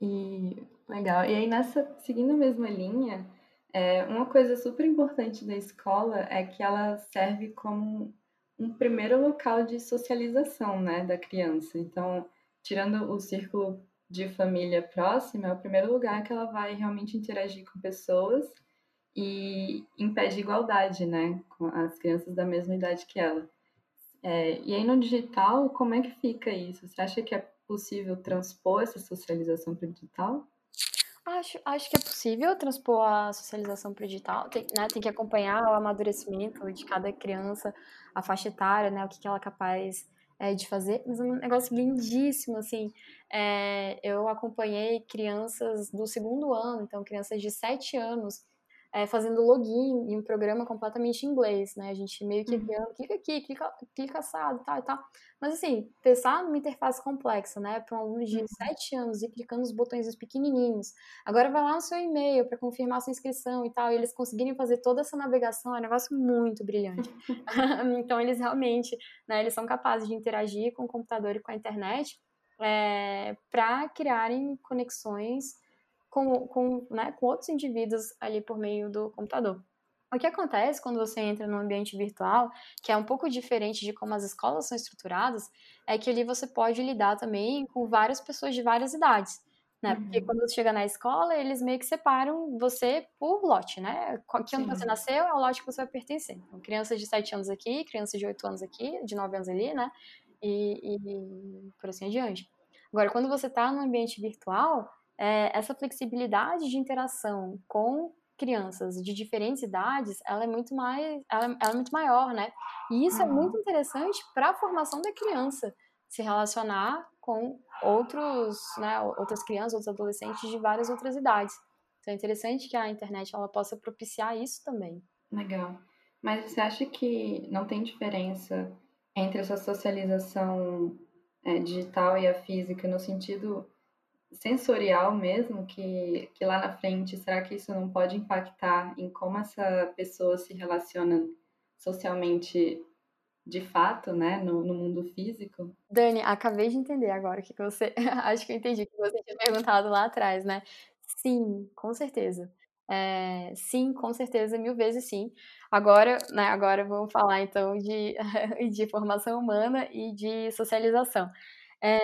E legal. E aí nessa, seguindo a mesma linha, é, uma coisa super importante da escola é que ela serve como um primeiro local de socialização, né, da criança. Então, tirando o círculo de família próxima, é o primeiro lugar que ela vai realmente interagir com pessoas e impede igualdade, né, com as crianças da mesma idade que ela. É, e aí no digital, como é que fica isso? Você acha que é possível transpor essa socialização para o digital? Acho, acho que é possível transpor a socialização para o digital. Tem, né, tem que acompanhar o amadurecimento de cada criança, a faixa etária, né, o que, que ela é capaz é, de fazer. Mas é um negócio lindíssimo, assim. É, eu acompanhei crianças do segundo ano, então crianças de sete anos, é, fazendo login em um programa completamente em inglês, né? A gente meio que uhum. clica aqui, clica, clica assado, tal e tal. Mas assim, pensar numa interface complexa, né? Para um aluno de uhum. 7 anos e clicando nos botões pequenininhos. Agora vai lá no seu e-mail para confirmar sua inscrição e tal, e eles conseguirem fazer toda essa navegação, é um negócio muito brilhante. *laughs* *laughs* então eles realmente, né? Eles são capazes de interagir com o computador e com a internet é, para criarem conexões com, com, né, com outros indivíduos ali por meio do computador. O que acontece quando você entra no ambiente virtual, que é um pouco diferente de como as escolas são estruturadas, é que ali você pode lidar também com várias pessoas de várias idades. Né? Uhum. Porque quando você chega na escola, eles meio que separam você por lote, né? Que ano você nasceu é o lote que você vai pertencer. Então, crianças de 7 anos aqui, crianças de 8 anos aqui, de 9 anos ali, né? E, e por assim adiante. Agora, quando você está no ambiente virtual, é, essa flexibilidade de interação com crianças de diferentes idades, ela é muito mais, ela, ela é muito maior, né? E isso uhum. é muito interessante para a formação da criança se relacionar com outros, né, outras crianças, outros adolescentes de várias outras idades. Então é interessante que a internet ela possa propiciar isso também. Legal. Mas você acha que não tem diferença entre essa socialização é, digital e a física no sentido sensorial mesmo, que, que lá na frente, será que isso não pode impactar em como essa pessoa se relaciona socialmente de fato, né, no, no mundo físico? Dani, acabei de entender agora que, você. *laughs* Acho que eu entendi que você tinha perguntado lá atrás, né? Sim, com certeza. É, sim, com certeza, mil vezes sim. Agora, né, agora vamos falar então de, *laughs* de formação humana e de socialização. É,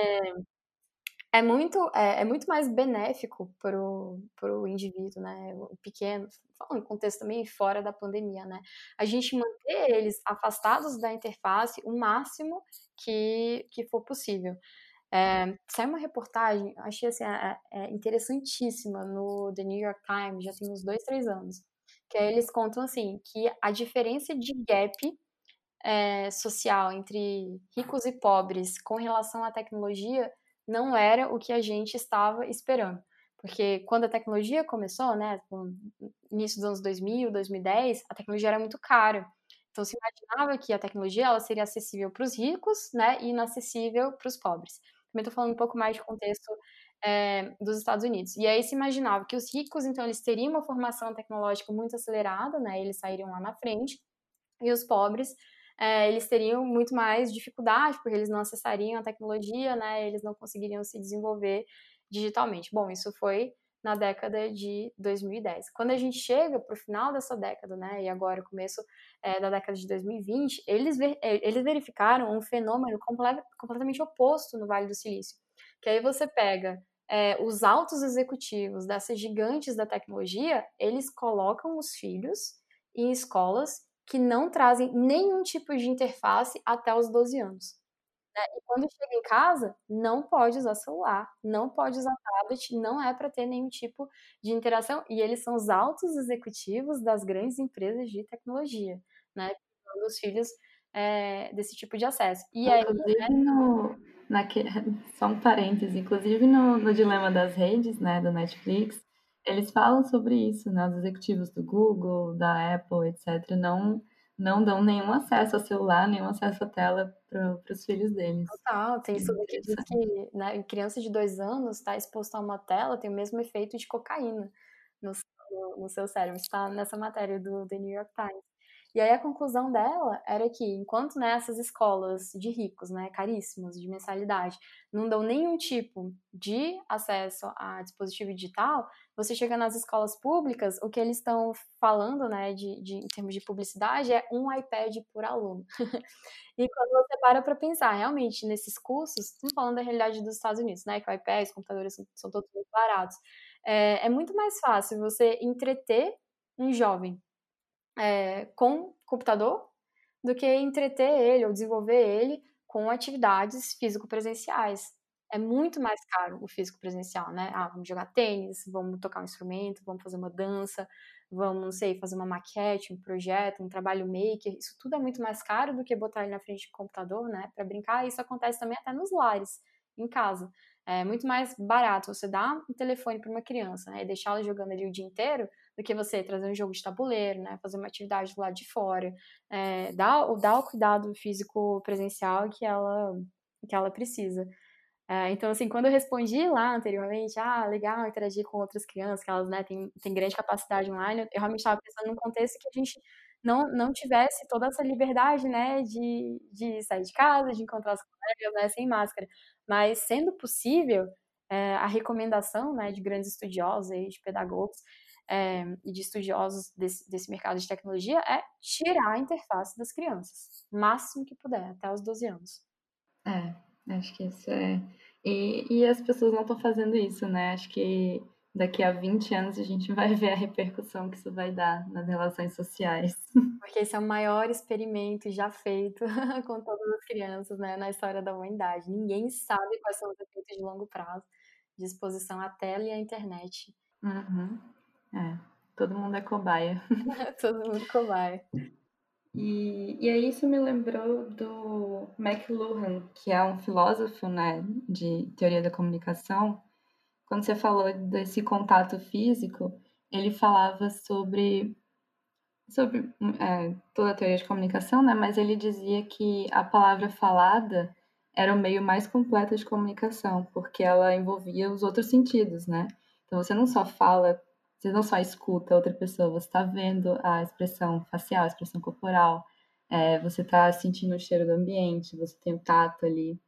é muito, é, é muito mais benéfico para o indivíduo, né? O pequeno, falando em contexto também fora da pandemia, né? A gente manter eles afastados da interface o máximo que, que for possível. É, saiu uma reportagem, achei assim, é, é interessantíssima no The New York Times, já tem uns dois, três anos, que eles contam assim que a diferença de gap é, social entre ricos e pobres com relação à tecnologia não era o que a gente estava esperando. Porque quando a tecnologia começou, né, no início dos anos 2000, 2010, a tecnologia era muito cara. Então se imaginava que a tecnologia ela seria acessível para os ricos, né, e inacessível para os pobres. Também estou falando um pouco mais de contexto é, dos Estados Unidos. E aí se imaginava que os ricos, então, eles teriam uma formação tecnológica muito acelerada, né, eles sairiam lá na frente, e os pobres é, eles teriam muito mais dificuldade, porque eles não acessariam a tecnologia, né, eles não conseguiriam se desenvolver digitalmente. Bom, isso foi na década de 2010. Quando a gente chega para o final dessa década, né, e agora o começo é, da década de 2020, eles, ver, é, eles verificaram um fenômeno complet, completamente oposto no Vale do Silício. Que aí você pega é, os altos executivos dessas gigantes da tecnologia, eles colocam os filhos em escolas que não trazem nenhum tipo de interface até os 12 anos. Né? E quando chega em casa, não pode usar celular, não pode usar tablet, não é para ter nenhum tipo de interação. E eles são os altos executivos das grandes empresas de tecnologia, né? Os filhos é, desse tipo de acesso. E inclusive aí, né? no, naquele, *laughs* só um parêntese, inclusive no, no Dilema das Redes, né, do Netflix, eles falam sobre isso, né? Os executivos do Google, da Apple, etc., não, não dão nenhum acesso ao celular, nenhum acesso à tela para os filhos deles. Total, tem estudo que diz que né, criança de dois anos está exposta a uma tela tem o mesmo efeito de cocaína no, no, no seu cérebro. Está nessa matéria do The New York Times. E aí a conclusão dela era que, enquanto nessas escolas de ricos, né, caríssimos, de mensalidade, não dão nenhum tipo de acesso a dispositivo digital, você chega nas escolas públicas, o que eles estão falando, né, de, de, em termos de publicidade, é um iPad por aluno. *laughs* e quando você para para pensar, realmente, nesses cursos, estamos falando da realidade dos Estados Unidos, né, que o iPad, os computadores são, são todos muito baratos, é, é muito mais fácil você entreter um jovem é, com computador do que entreter ele ou desenvolver ele com atividades físico-presenciais. É muito mais caro o físico presencial, né? Ah, vamos jogar tênis, vamos tocar um instrumento, vamos fazer uma dança, vamos, não sei, fazer uma maquete, um projeto, um trabalho maker. Isso tudo é muito mais caro do que botar ele na frente do computador, né? Para brincar. Isso acontece também até nos lares, em casa. É muito mais barato você dar um telefone para uma criança né, e deixar ela jogando ali o dia inteiro do que você trazer um jogo de tabuleiro, né, fazer uma atividade do lado de fora, é, dar, dar o cuidado físico presencial que ela, que ela precisa. É, então, assim, quando eu respondi lá anteriormente, ah, legal interagir com outras crianças, que elas né, têm, têm grande capacidade online, eu realmente estava pensando num contexto que a gente não, não tivesse toda essa liberdade, né, de, de sair de casa, de encontrar as colegas, né, sem máscara. Mas, sendo possível, é, a recomendação né, de grandes estudiosos, aí, de pedagogos é, e de estudiosos desse, desse mercado de tecnologia é tirar a interface das crianças, máximo que puder, até os 12 anos. É, acho que isso é. E, e as pessoas não estão fazendo isso, né? Acho que daqui a 20 anos a gente vai ver a repercussão que isso vai dar nas relações sociais. *laughs* Porque esse é o maior experimento já feito *laughs* com todas as crianças né, na história da humanidade. Ninguém sabe quais são os efeitos de longo prazo de exposição à tela e à internet. Uhum. É, todo mundo é cobaia. *laughs* todo mundo cobaia. E, e aí isso me lembrou do McLuhan, que é um filósofo né, de teoria da comunicação. Quando você falou desse contato físico, ele falava sobre, sobre é, toda a teoria de comunicação, né, mas ele dizia que a palavra falada era o meio mais completo de comunicação, porque ela envolvia os outros sentidos, né? Então você não só fala você não só escuta outra pessoa, você está vendo a expressão facial, a expressão corporal, é, você está sentindo o cheiro do ambiente, você tem o tato ali.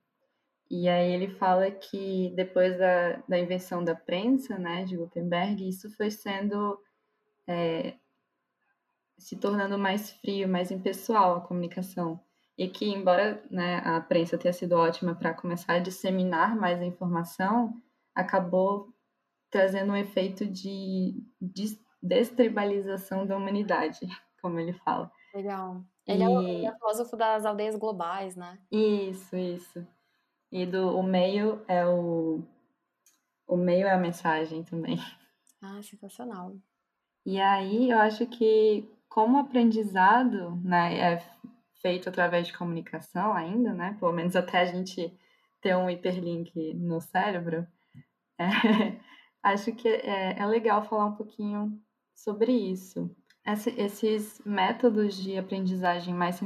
E aí ele fala que depois da, da invenção da prensa, né, de Gutenberg, isso foi sendo é, se tornando mais frio, mais impessoal a comunicação. E que, embora né, a prensa tenha sido ótima para começar a disseminar mais a informação, acabou trazendo um efeito de, destribalização da humanidade, *laughs* como ele fala. Legal. Ele, é e... é o filósofo das aldeias globais, né? Isso, isso. E do, o meio é o. O meio é a mensagem também. *laughs* Ah, sensacional. E aí eu acho que como aprendizado né, é feito através de comunicação ainda, né? Pelo menos até a gente ter um hiperlink no cérebro, *laughs* é, acho que é, é legal falar um pouquinho sobre isso. Esse, esses métodos de aprendizagem mais,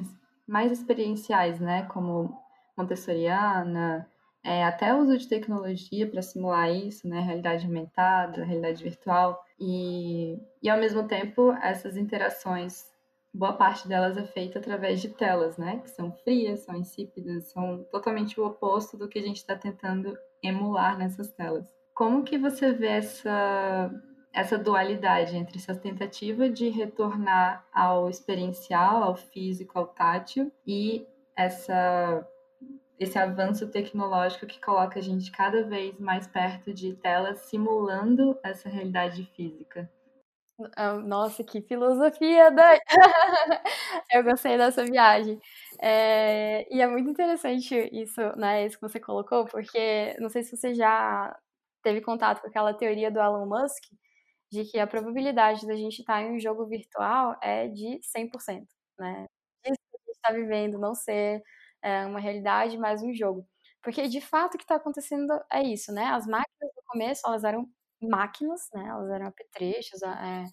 mais experienciais, né, como Montessoriana, é, até o uso de tecnologia para simular isso, né, realidade aumentada, realidade virtual, e, e ao mesmo tempo essas interações, boa parte delas é feita através de telas, né, que são frias, são insípidas, são totalmente o oposto do que a gente está tentando emular nessas telas. Como que você vê essa, essa dualidade entre essa tentativa de retornar ao experiencial, ao físico, ao tátil e essa esse avanço tecnológico que coloca a gente cada vez mais perto de telas simulando essa realidade física. Ah, nossa, que filosofia, Dani! *laughs* Eu gostei dessa viagem. É, e é muito interessante isso, né, isso que você colocou, porque não sei se você já teve contato com aquela teoria do Elon Musk de que a probabilidade da gente estar em um jogo virtual é de 100%, né? Isso que a gente está vivendo não ser é, uma realidade, mas um jogo. Porque, de fato, o que está acontecendo é isso, né? As máquinas, no começo, elas eram máquinas, né? Elas eram apetrechos, é,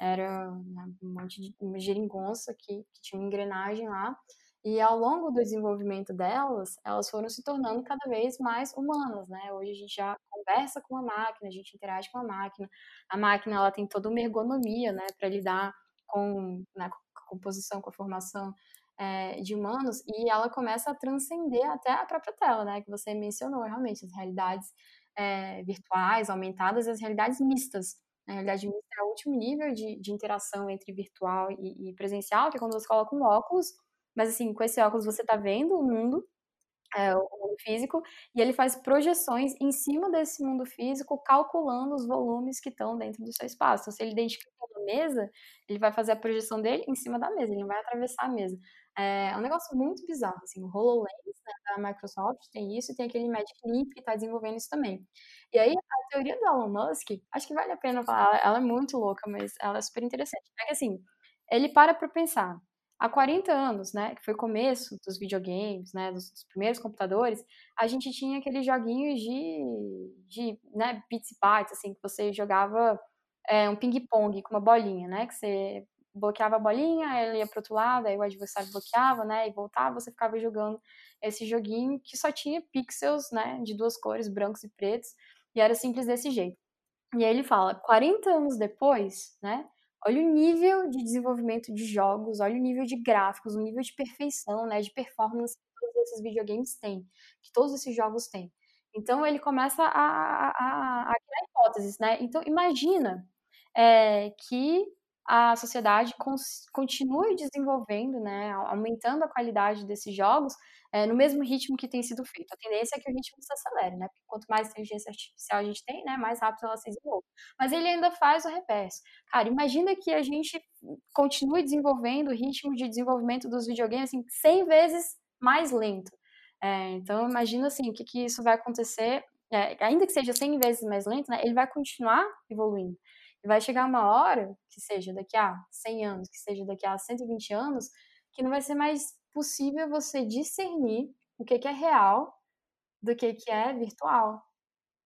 era né, um monte de geringonça que, que tinha uma engrenagem lá, e ao longo do desenvolvimento delas, elas foram se tornando cada vez mais humanas, né? Hoje a gente já conversa com a máquina, a gente interage com a máquina. A máquina ela tem toda uma ergonomia, né, para lidar com, né, com a composição, com a formação é, de humanos, e ela começa a transcender até a própria tela, né? Que você mencionou realmente as realidades é, virtuais, aumentadas, as realidades mistas. A realidade mista é o último nível de, de interação entre virtual e, e presencial, que é quando você coloca um óculos mas assim, com esse óculos você está vendo o mundo, é, o mundo físico, e ele faz projeções em cima desse mundo físico, calculando os volumes que estão dentro do seu espaço. Então, se ele identifica uma mesa, ele vai fazer a projeção dele em cima da mesa, ele não vai atravessar a mesa. É, é um negócio muito bizarro, assim, o HoloLens né, da Microsoft tem isso, tem aquele Magic Leap que está desenvolvendo isso também. E aí, a teoria do Elon Musk, acho que vale a pena falar, ela é muito louca, mas ela é super interessante. É que, assim, ele para para pensar, há 40 anos, né, que foi o começo dos videogames, né, dos, dos primeiros computadores, a gente tinha aqueles joguinhos de, de né, bits e bytes, assim, que você jogava é, um ping-pong com uma bolinha, né, que você bloqueava a bolinha, ela ia para outro lado, aí o adversário bloqueava, né, e voltava, você ficava jogando esse joguinho que só tinha pixels, né, de duas cores, brancos e pretos, e era simples desse jeito. E aí ele fala, 40 anos depois, né, Olha o nível de desenvolvimento de jogos, olha o nível de gráficos, o nível de perfeição, né, de performance que todos esses videogames têm, que todos esses jogos têm. Então ele começa a, a, a, a criar hipóteses, né? Então imagina é, que a sociedade continue desenvolvendo, né, aumentando a qualidade desses jogos é, no mesmo ritmo que tem sido feito. A tendência é que o ritmo se acelere, né? Porque quanto mais inteligência artificial a gente tem, né, mais rápido ela se desenvolve. Mas ele ainda faz o reverso. Cara, imagina que a gente continue desenvolvendo o ritmo de desenvolvimento dos videogames assim 100 vezes mais lento. É, então imagina assim o que, que isso vai acontecer, é, ainda que seja 100 vezes mais lento, né? Ele vai continuar evoluindo. Vai chegar uma hora, que seja daqui a 100 anos, que seja daqui a 120 anos, que não vai ser mais possível você discernir o que, que é real do que, que é virtual.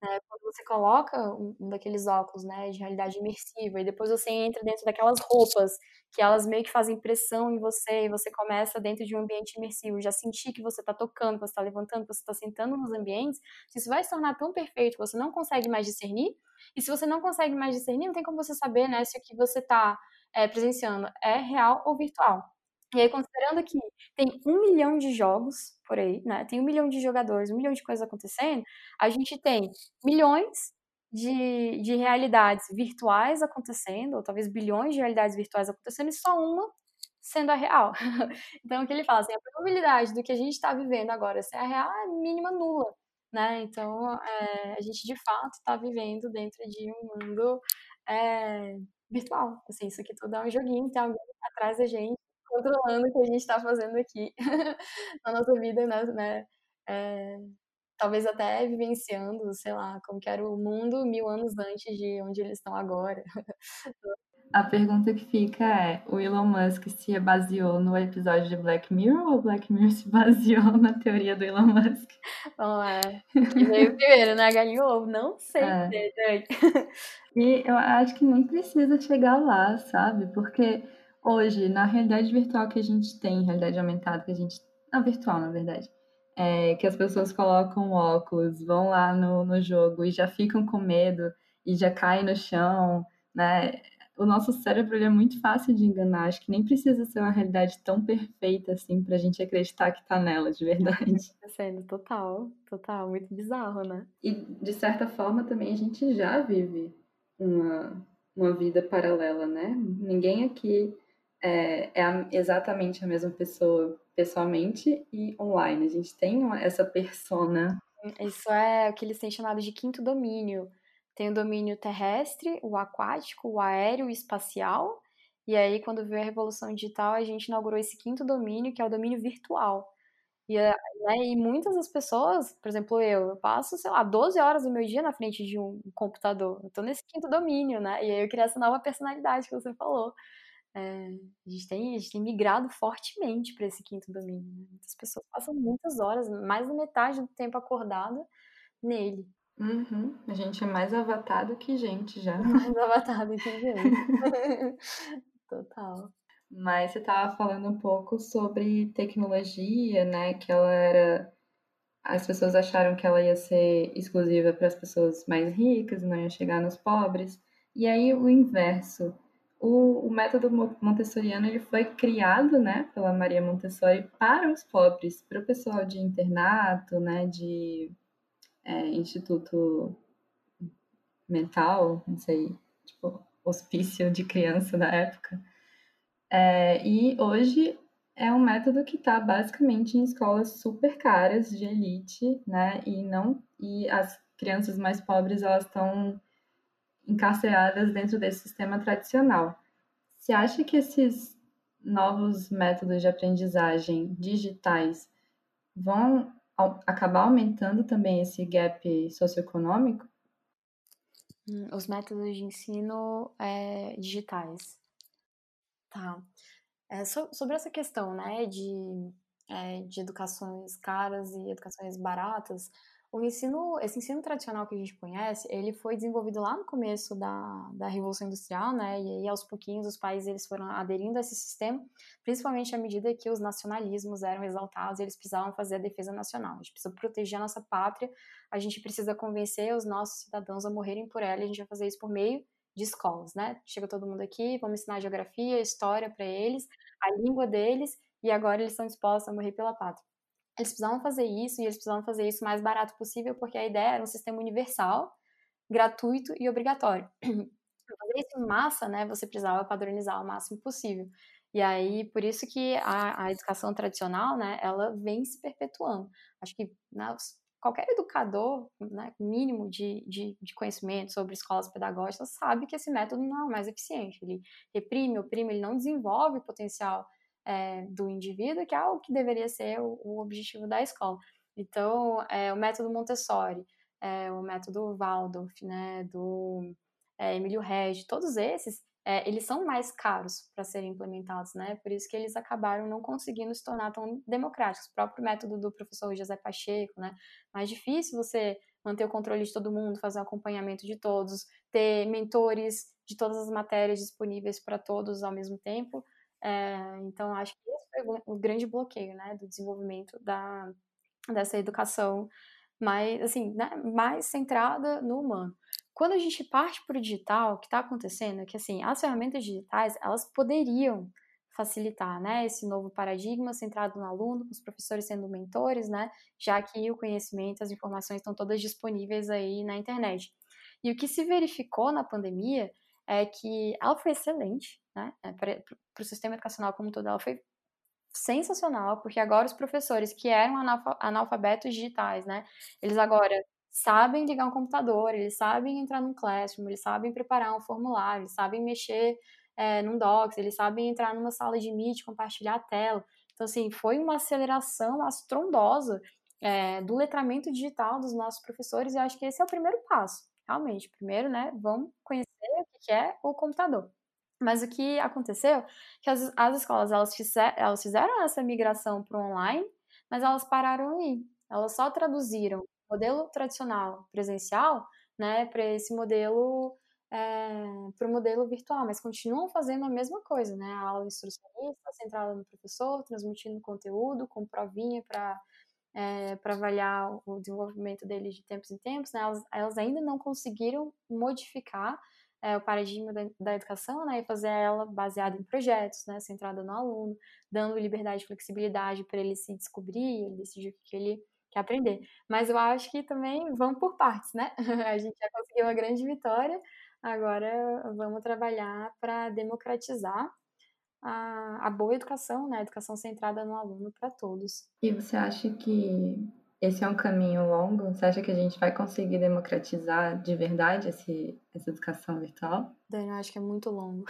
Né? Quando você coloca um daqueles óculos né, de realidade imersiva e depois você entra dentro daquelas roupas que elas meio que fazem pressão em você e você começa dentro de um ambiente imersivo, já sentir que você está tocando, que você está levantando, que você está sentando nos ambientes, isso vai se tornar tão perfeito que você não consegue mais discernir. E se você não consegue mais discernir, não tem como você saber né, se o que você está é, presenciando é real ou virtual. E aí, considerando que tem um milhão de jogos por aí, né? Tem um milhão de jogadores, um milhão de coisas acontecendo, a gente tem milhões de, de realidades virtuais acontecendo, ou talvez bilhões de realidades virtuais acontecendo, e só uma sendo a real. *laughs* então, o que ele fala, assim, a probabilidade do que a gente está vivendo agora ser a real é mínima nula, né? Então, é, a gente, de fato, está vivendo dentro de um mundo é, virtual. Assim, isso aqui tudo é um joguinho, tem alguém atrás da gente controlando o que a gente está fazendo aqui *laughs* na nossa vida, né? né é, talvez até vivenciando, sei lá, como que era o mundo mil anos antes de onde eles estão agora. A pergunta que fica é: o Elon Musk se baseou no episódio de Black Mirror ou Black Mirror se baseou *laughs* na teoria do Elon Musk? Bom, é. Que veio primeiro, né? Galinha ovo? Não sei. É. E eu acho que nem precisa chegar lá, sabe? Porque hoje, na realidade virtual que a gente tem, realidade aumentada que a gente. Não, virtual, na verdade. É, que as pessoas colocam óculos, vão lá no, no jogo e já ficam com medo e já caem no chão, né? O nosso cérebro é muito fácil de enganar. Acho que nem precisa ser uma realidade tão perfeita assim pra gente acreditar que tá nela de verdade. *laughs* Tá sendo total, total, muito bizarro, né? E de certa forma também a gente já vive uma, uma vida paralela, né? Ninguém aqui é, é a, exatamente a mesma pessoa pessoalmente e online. A gente tem uma, essa persona. Isso é o que eles têm chamado de quinto domínio. Tem o domínio terrestre, o aquático, o aéreo e o espacial. E aí, quando veio a Revolução Digital, a gente inaugurou esse quinto domínio, que é o domínio virtual. E, né, e muitas das pessoas, por exemplo, eu, eu passo, sei lá, 12 horas do meu dia na frente de um computador. Eu tô nesse quinto domínio, né? E aí eu queria essa nova personalidade que você falou. É, a, gente tem, a gente tem migrado fortemente para esse quinto domínio. Né? Muitas pessoas passam muitas horas, mais da metade do tempo acordada nele. Uhum. A gente é mais avatar do que gente já. *laughs* Mais avatar do que gente. *laughs* Total. Mas você estava falando um pouco sobre tecnologia, né? Que ela era. As pessoas acharam que ela ia ser exclusiva para as pessoas mais ricas, não ia chegar nos pobres. E aí o inverso o, o método montessoriano ele foi criado, né, pela Maria Montessori para os pobres, para o pessoal de internato, né, de é, instituto mental, não sei, tipo hospício de criança da época. É, e hoje é um método que está basicamente em escolas super caras de elite, né? E não e as crianças mais pobres elas estão encarceradas dentro desse sistema tradicional. Você acha que esses novos métodos de aprendizagem digitais vão acabar aumentando também esse gap socioeconômico? Hum, os métodos de ensino é, digitais. Tá. É, so, sobre essa questão, né, de, é, de educações caras e educações baratas, o ensino, esse ensino tradicional que a gente conhece, ele foi desenvolvido lá no começo da, da Revolução Industrial, né? E aí, aos pouquinhos, os países eles foram aderindo a esse sistema, principalmente à medida que os nacionalismos eram exaltados e eles precisavam fazer a defesa nacional. A gente precisa proteger a nossa pátria, a gente precisa convencer os nossos cidadãos a morrerem por ela, e a gente vai fazer isso por meio de escolas, né? Chega todo mundo aqui, vamos ensinar geografia, história para eles, a língua deles, e agora eles estão dispostos a morrer pela pátria. Eles precisavam fazer isso e eles precisavam fazer isso o mais barato possível, porque a ideia era um sistema universal, gratuito e obrigatório. *clears throat* Para fazer isso em massa, né, você precisava padronizar o máximo possível. E aí, por isso que a, a educação tradicional, né, ela vem se perpetuando. Acho que né, qualquer educador né, mínimo de, de, de, conhecimento sobre escolas pedagógicas sabe que esse método não é o mais eficiente. Ele reprime, oprime, ele não desenvolve o potencial é, do indivíduo, que é o que deveria ser o, o objetivo da escola. Então, é, o método Montessori, é, o método Waldorf, né, do é, Emílio Regi, todos esses, é, eles são mais caros para serem implementados, né? Por isso que eles acabaram não conseguindo se tornar tão democráticos. O próprio método do professor José Pacheco, né? Mais difícil você manter o controle de todo mundo, fazer o acompanhamento de todos, ter mentores de todas as matérias disponíveis para todos ao mesmo tempo. É, então, acho que esse foi o grande bloqueio, né? Do desenvolvimento da, dessa educação mais, assim, né, mais centrada no humano. Quando a gente parte para o digital, o que está acontecendo é que assim, as ferramentas digitais elas poderiam facilitar né, esse novo paradigma centrado no aluno, com os professores sendo mentores, né, já que o conhecimento, as informações estão todas disponíveis aí na internet. E o que se verificou na pandemia é que ela foi excelente, né, é, para o sistema educacional como todo, ela foi sensacional, porque agora os professores que eram analfabetos digitais, né, eles agora sabem ligar um computador, eles sabem entrar num Classroom, eles sabem preparar um formulário, eles sabem mexer é, num Docs, eles sabem entrar numa sala de Meet, compartilhar a tela. Então, assim, foi uma aceleração astrondosa é, do letramento digital dos nossos professores e acho que esse é o primeiro passo, realmente. Primeiro, né, vamos conhecer que é o computador. Mas o que aconteceu que as, as escolas elas, fizer, elas fizeram essa migração para o online, mas elas pararam aí. Elas só traduziram modelo tradicional presencial, né, para esse modelo é, para o modelo virtual, mas continuam fazendo a mesma coisa, né? A aula instrucionista, centrada no professor, transmitindo conteúdo, com provinha para é, avaliar o desenvolvimento dele de tempos em tempos, né? Elas, elas ainda não conseguiram modificar é, o paradigma da, da, educação, né? E fazer ela baseada em projetos, né? Centrada no aluno, dando liberdade e flexibilidade para ele se descobrir, ele decidir o que ele que aprender. Mas eu acho que também vamos por partes, né? *laughs* A gente já conseguiu uma grande vitória, agora vamos trabalhar para democratizar a, a, boa educação, né? A educação centrada no aluno para todos. E você acha que esse é um caminho longo? Você acha que a gente vai conseguir democratizar de verdade esse, essa educação virtual? Dani, eu acho que é muito longo.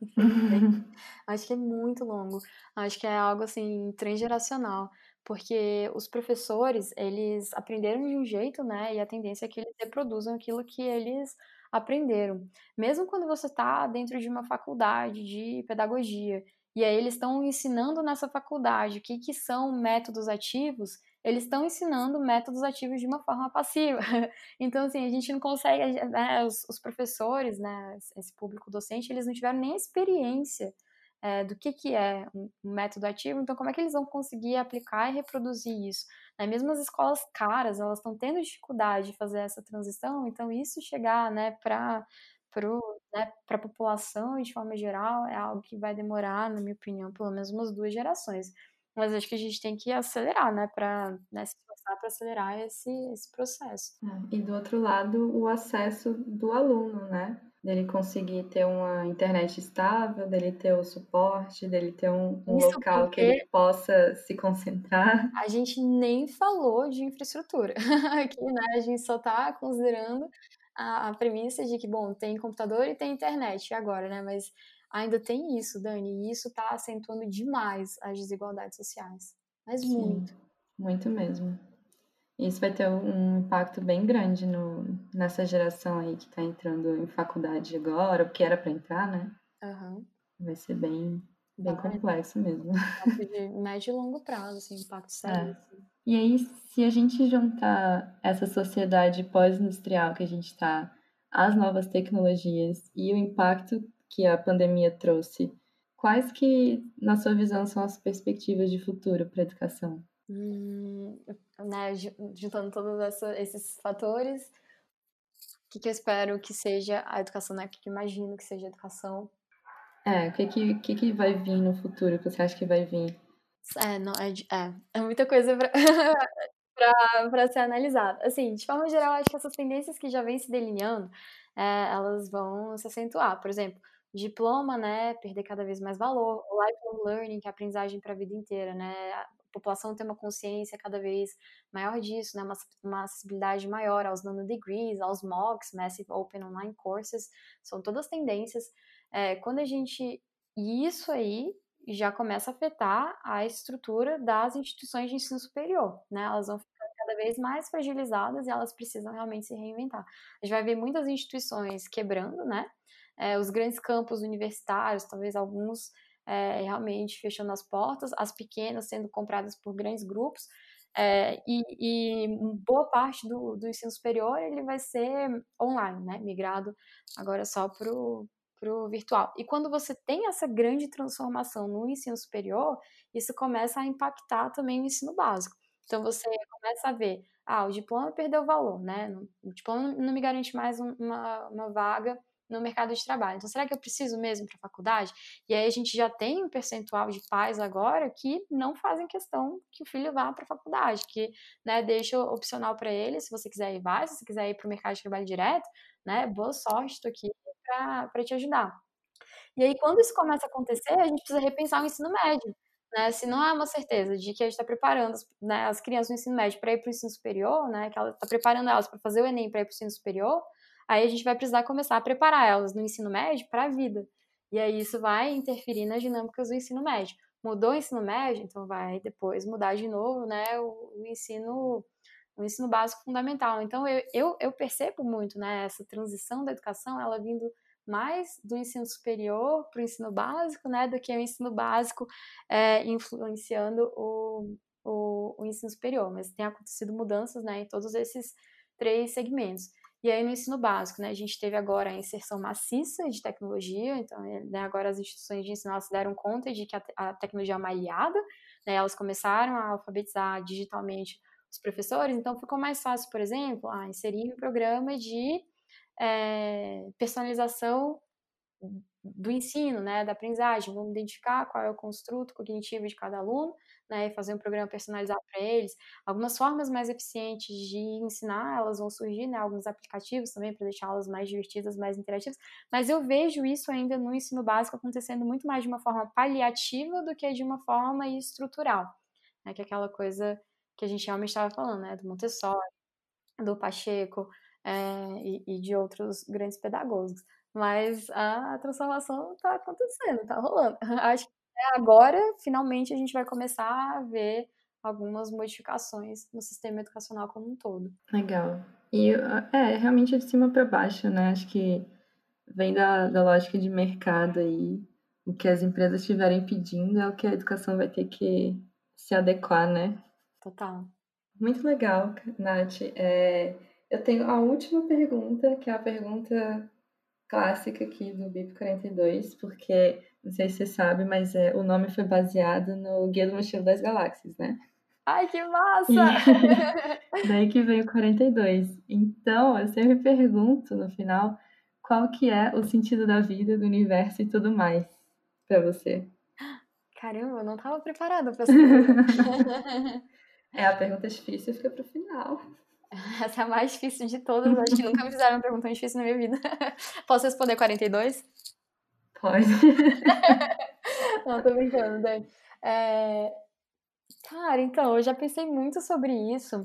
*laughs* *laughs* acho que é muito longo. Acho que é algo assim transgeracional porque os professores, eles aprenderam de um jeito, né, e a tendência é que eles reproduzam aquilo que eles aprenderam. Mesmo quando você está dentro de uma faculdade de pedagogia, e aí eles estão ensinando nessa faculdade o que, que são métodos ativos, eles estão ensinando métodos ativos de uma forma passiva. *laughs* Então, assim, a gente não consegue, né, os, os professores, né, esse público docente, eles não tiveram nem experiência é, do que, que é um método ativo, então como é que eles vão conseguir aplicar e reproduzir isso? Né? Mesmo as escolas caras, elas estão tendo dificuldade de fazer essa transição, então isso chegar né, para né, a população de forma geral é algo que vai demorar, na minha opinião, pelo menos umas duas gerações. Mas acho que a gente tem que acelerar, né, para né, se esforçar para acelerar esse, esse processo. É, e do outro lado, o acesso do aluno, né? dele conseguir ter uma internet estável, dele ter o suporte, dele ter um, um local que ele possa se concentrar. A gente nem falou de infraestrutura *laughs* aqui, né? A gente só está considerando a, a, premissa de que, bom, tem computador e tem internet agora, né? Mas ainda tem isso, Dani, e isso está acentuando demais as desigualdades sociais. Mas Sim, muito. Muito mesmo. Isso vai ter um impacto bem grande no, nessa geração aí que está entrando em faculdade agora, porque era para entrar, né? Uhum. Vai ser bem, bem vai. complexo mesmo. *laughs* De médio e longo prazo, assim, impacto sério. É. E aí, se a gente juntar essa sociedade pós-industrial que a gente está, as novas tecnologias e o impacto que a pandemia trouxe, quais que, na sua visão, são as perspectivas de futuro para a educação? Hum, né, juntando todos esses fatores, o que, que, eu espero que seja a educação, né? O que, que imagino que seja a educação? É, o que, que, que, que vai vir no futuro que você acha que vai vir É, não, é, é, é muita coisa para *laughs* ser analisada. Assim, de forma geral, acho que essas tendências que já vêm se delineando, é, elas vão se acentuar. Por exemplo, diploma, né, perder cada vez mais valor, o lifelong learning, que é aprendizagem para a vida inteira, né, a população tem uma consciência cada vez maior disso, né, uma, uma acessibilidade maior aos nanodegrees, aos MOOCs, Massive Open Online Courses, são todas tendências. É, quando a gente... E isso aí já começa a afetar a estrutura das instituições de ensino superior, né, elas vão ficando cada vez mais fragilizadas e elas precisam realmente se reinventar. A gente vai ver muitas instituições quebrando, né, é, os grandes campos universitários, talvez alguns é, realmente fechando as portas, as pequenas sendo compradas por grandes grupos, é, e, e, boa parte do, do, ensino superior ele vai ser online, né, migrado agora só para o virtual. E quando você tem essa grande transformação no ensino superior, isso começa a impactar também o ensino básico. Então você começa a ver, ah, o diploma perdeu valor, né? O diploma não me garante mais uma, uma vaga no mercado de trabalho. Então, será que eu preciso mesmo para a faculdade? E aí a gente já tem um percentual de pais agora que não fazem questão que o filho vá para a faculdade, que né, deixa opcional para ele, se você quiser ir, vai, se você quiser ir para o mercado de trabalho direto, né, boa sorte, estou aqui para te ajudar. E aí, quando isso começa a acontecer, a gente precisa repensar o ensino médio. Né, se não é uma certeza de que a gente está preparando né, as crianças no ensino médio para ir para o ensino superior, né, que ela está preparando elas para fazer o Enem para ir para o ensino superior, aí a gente vai precisar começar a preparar elas no ensino médio para a vida. E aí isso vai interferir nas dinâmicas do ensino médio. Mudou o ensino médio, então vai depois mudar de novo, né, o, o ensino o ensino básico fundamental. Então eu, eu, eu percebo muito, né, essa transição da educação, ela vindo mais do ensino superior para o ensino básico, né, do que o ensino básico é, influenciando o, o, o, ensino superior. Mas tem acontecido mudanças, né, em todos esses três segmentos. E aí no ensino básico, né, a gente teve agora a inserção maciça de tecnologia, então é, né, agora as instituições de ensino se deram conta de que a, a tecnologia é uma aliada, né, elas começaram a alfabetizar digitalmente os professores, então ficou mais fácil, por exemplo, a inserir um programa de é, personalização do ensino, né, da aprendizagem, vamos identificar qual é o construto cognitivo de cada aluno, né, e fazer um programa personalizado para eles. Algumas formas mais eficientes de ensinar, elas vão surgir, né, alguns aplicativos também para deixá-las mais divertidas, mais interativas, mas eu vejo isso ainda no ensino básico acontecendo muito mais de uma forma paliativa do que de uma forma estrutural, né, que é aquela coisa que a gente realmente estava falando, né, do Montessori, do Pacheco, é, e, e de outros grandes pedagogos. Mas a transformação está acontecendo, está rolando. *laughs* Acho que agora, finalmente, a gente vai começar a ver algumas modificações no sistema educacional como um todo. Legal. E é realmente de cima para baixo, né? Acho que vem da, da lógica de mercado aí. O que as empresas estiverem pedindo é o que a educação vai ter que se adequar, né? Total. Muito legal, Nath. É, eu tenho a última pergunta, que é a pergunta clássica aqui do BIP 42, porque não sei se você sabe, mas é, o nome foi baseado no Guia do Mochilo das Galáxias, né? Ai, que massa! E... *laughs* Daí que vem o 42. Então, eu sempre pergunto no final qual que é o sentido da vida, do universo e tudo mais para você. Caramba, eu não estava preparada para essa *laughs* É, a pergunta difícil fica pro final. *laughs* Essa é a mais difícil de todas. Acho que nunca me fizeram uma pergunta tão difícil na minha vida. *laughs* Posso responder 42? Pode. *laughs* Não, tô brincando, Dani. É... Cara, então, eu já pensei muito sobre isso.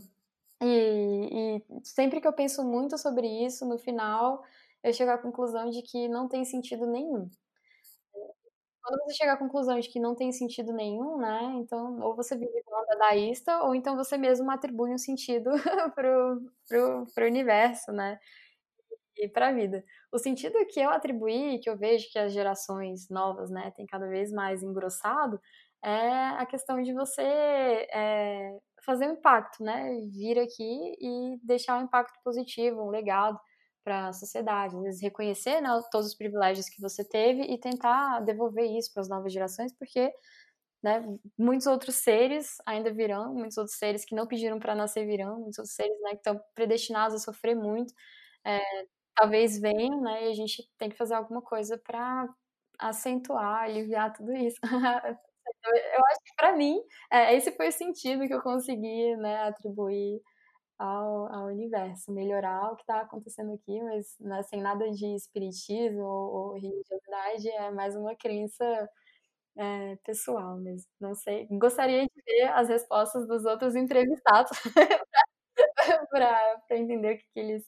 E, e sempre que eu penso muito sobre isso, no final eu chego à conclusão de que não tem sentido nenhum. Quando você chega à conclusão de que não tem sentido nenhum, né? Então, ou você vive como dadaísta, ou então você mesmo atribui um sentido *laughs* pro, pro, pro universo, né? E para a vida. O sentido que eu atribuí, que eu vejo que as gerações novas, né, têm cada vez mais engrossado, é a questão de você é, fazer um impacto, né? Vir aqui e deixar um impacto positivo, um legado para a sociedade, às vezes reconhecer né, todos os privilégios que você teve e tentar devolver isso para as novas gerações, porque né, muitos outros seres ainda virão, muitos outros seres que não pediram para nascer virão, muitos outros seres né, que estão predestinados a sofrer muito, é, talvez venham, né, e a gente tem que fazer alguma coisa para acentuar, aliviar tudo isso. *laughs* Eu acho que para mim, é, esse foi o sentido que eu consegui né, atribuir ao, ao universo, melhorar o que está acontecendo aqui, mas né, sem nada de espiritismo ou, ou religiosidade, é mais uma crença é, pessoal mesmo. Não sei. Gostaria de ver as respostas dos outros entrevistados *laughs* para entender o que, que, eles,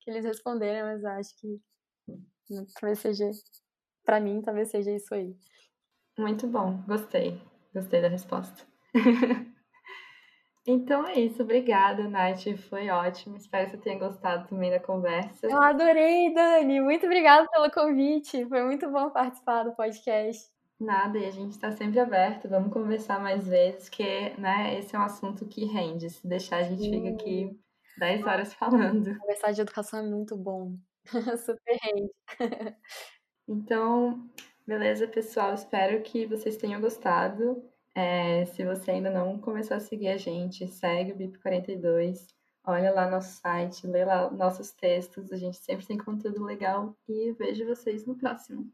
que eles responderam, mas acho que talvez seja, para mim, talvez seja isso aí. Muito bom, gostei. Gostei da resposta. *laughs* Então é isso, obrigada, Nath. Foi ótimo. Espero que você tenha gostado também da conversa. Eu adorei, Dani. Muito obrigada pelo convite. Foi muito bom participar do podcast. Nada, e a gente está sempre aberto. Vamos conversar mais vezes, que né, esse é um assunto que rende. Se deixar, a gente fica aqui 10 horas falando. *laughs* Conversar de educação é muito bom. *laughs* Super rende. *laughs* então, beleza, pessoal. Espero que vocês tenham gostado. É, se você ainda não começou a seguir a gente, segue o BIP42, olha lá nosso site, lê lá nossos textos, a gente sempre tem conteúdo legal e vejo vocês no próximo.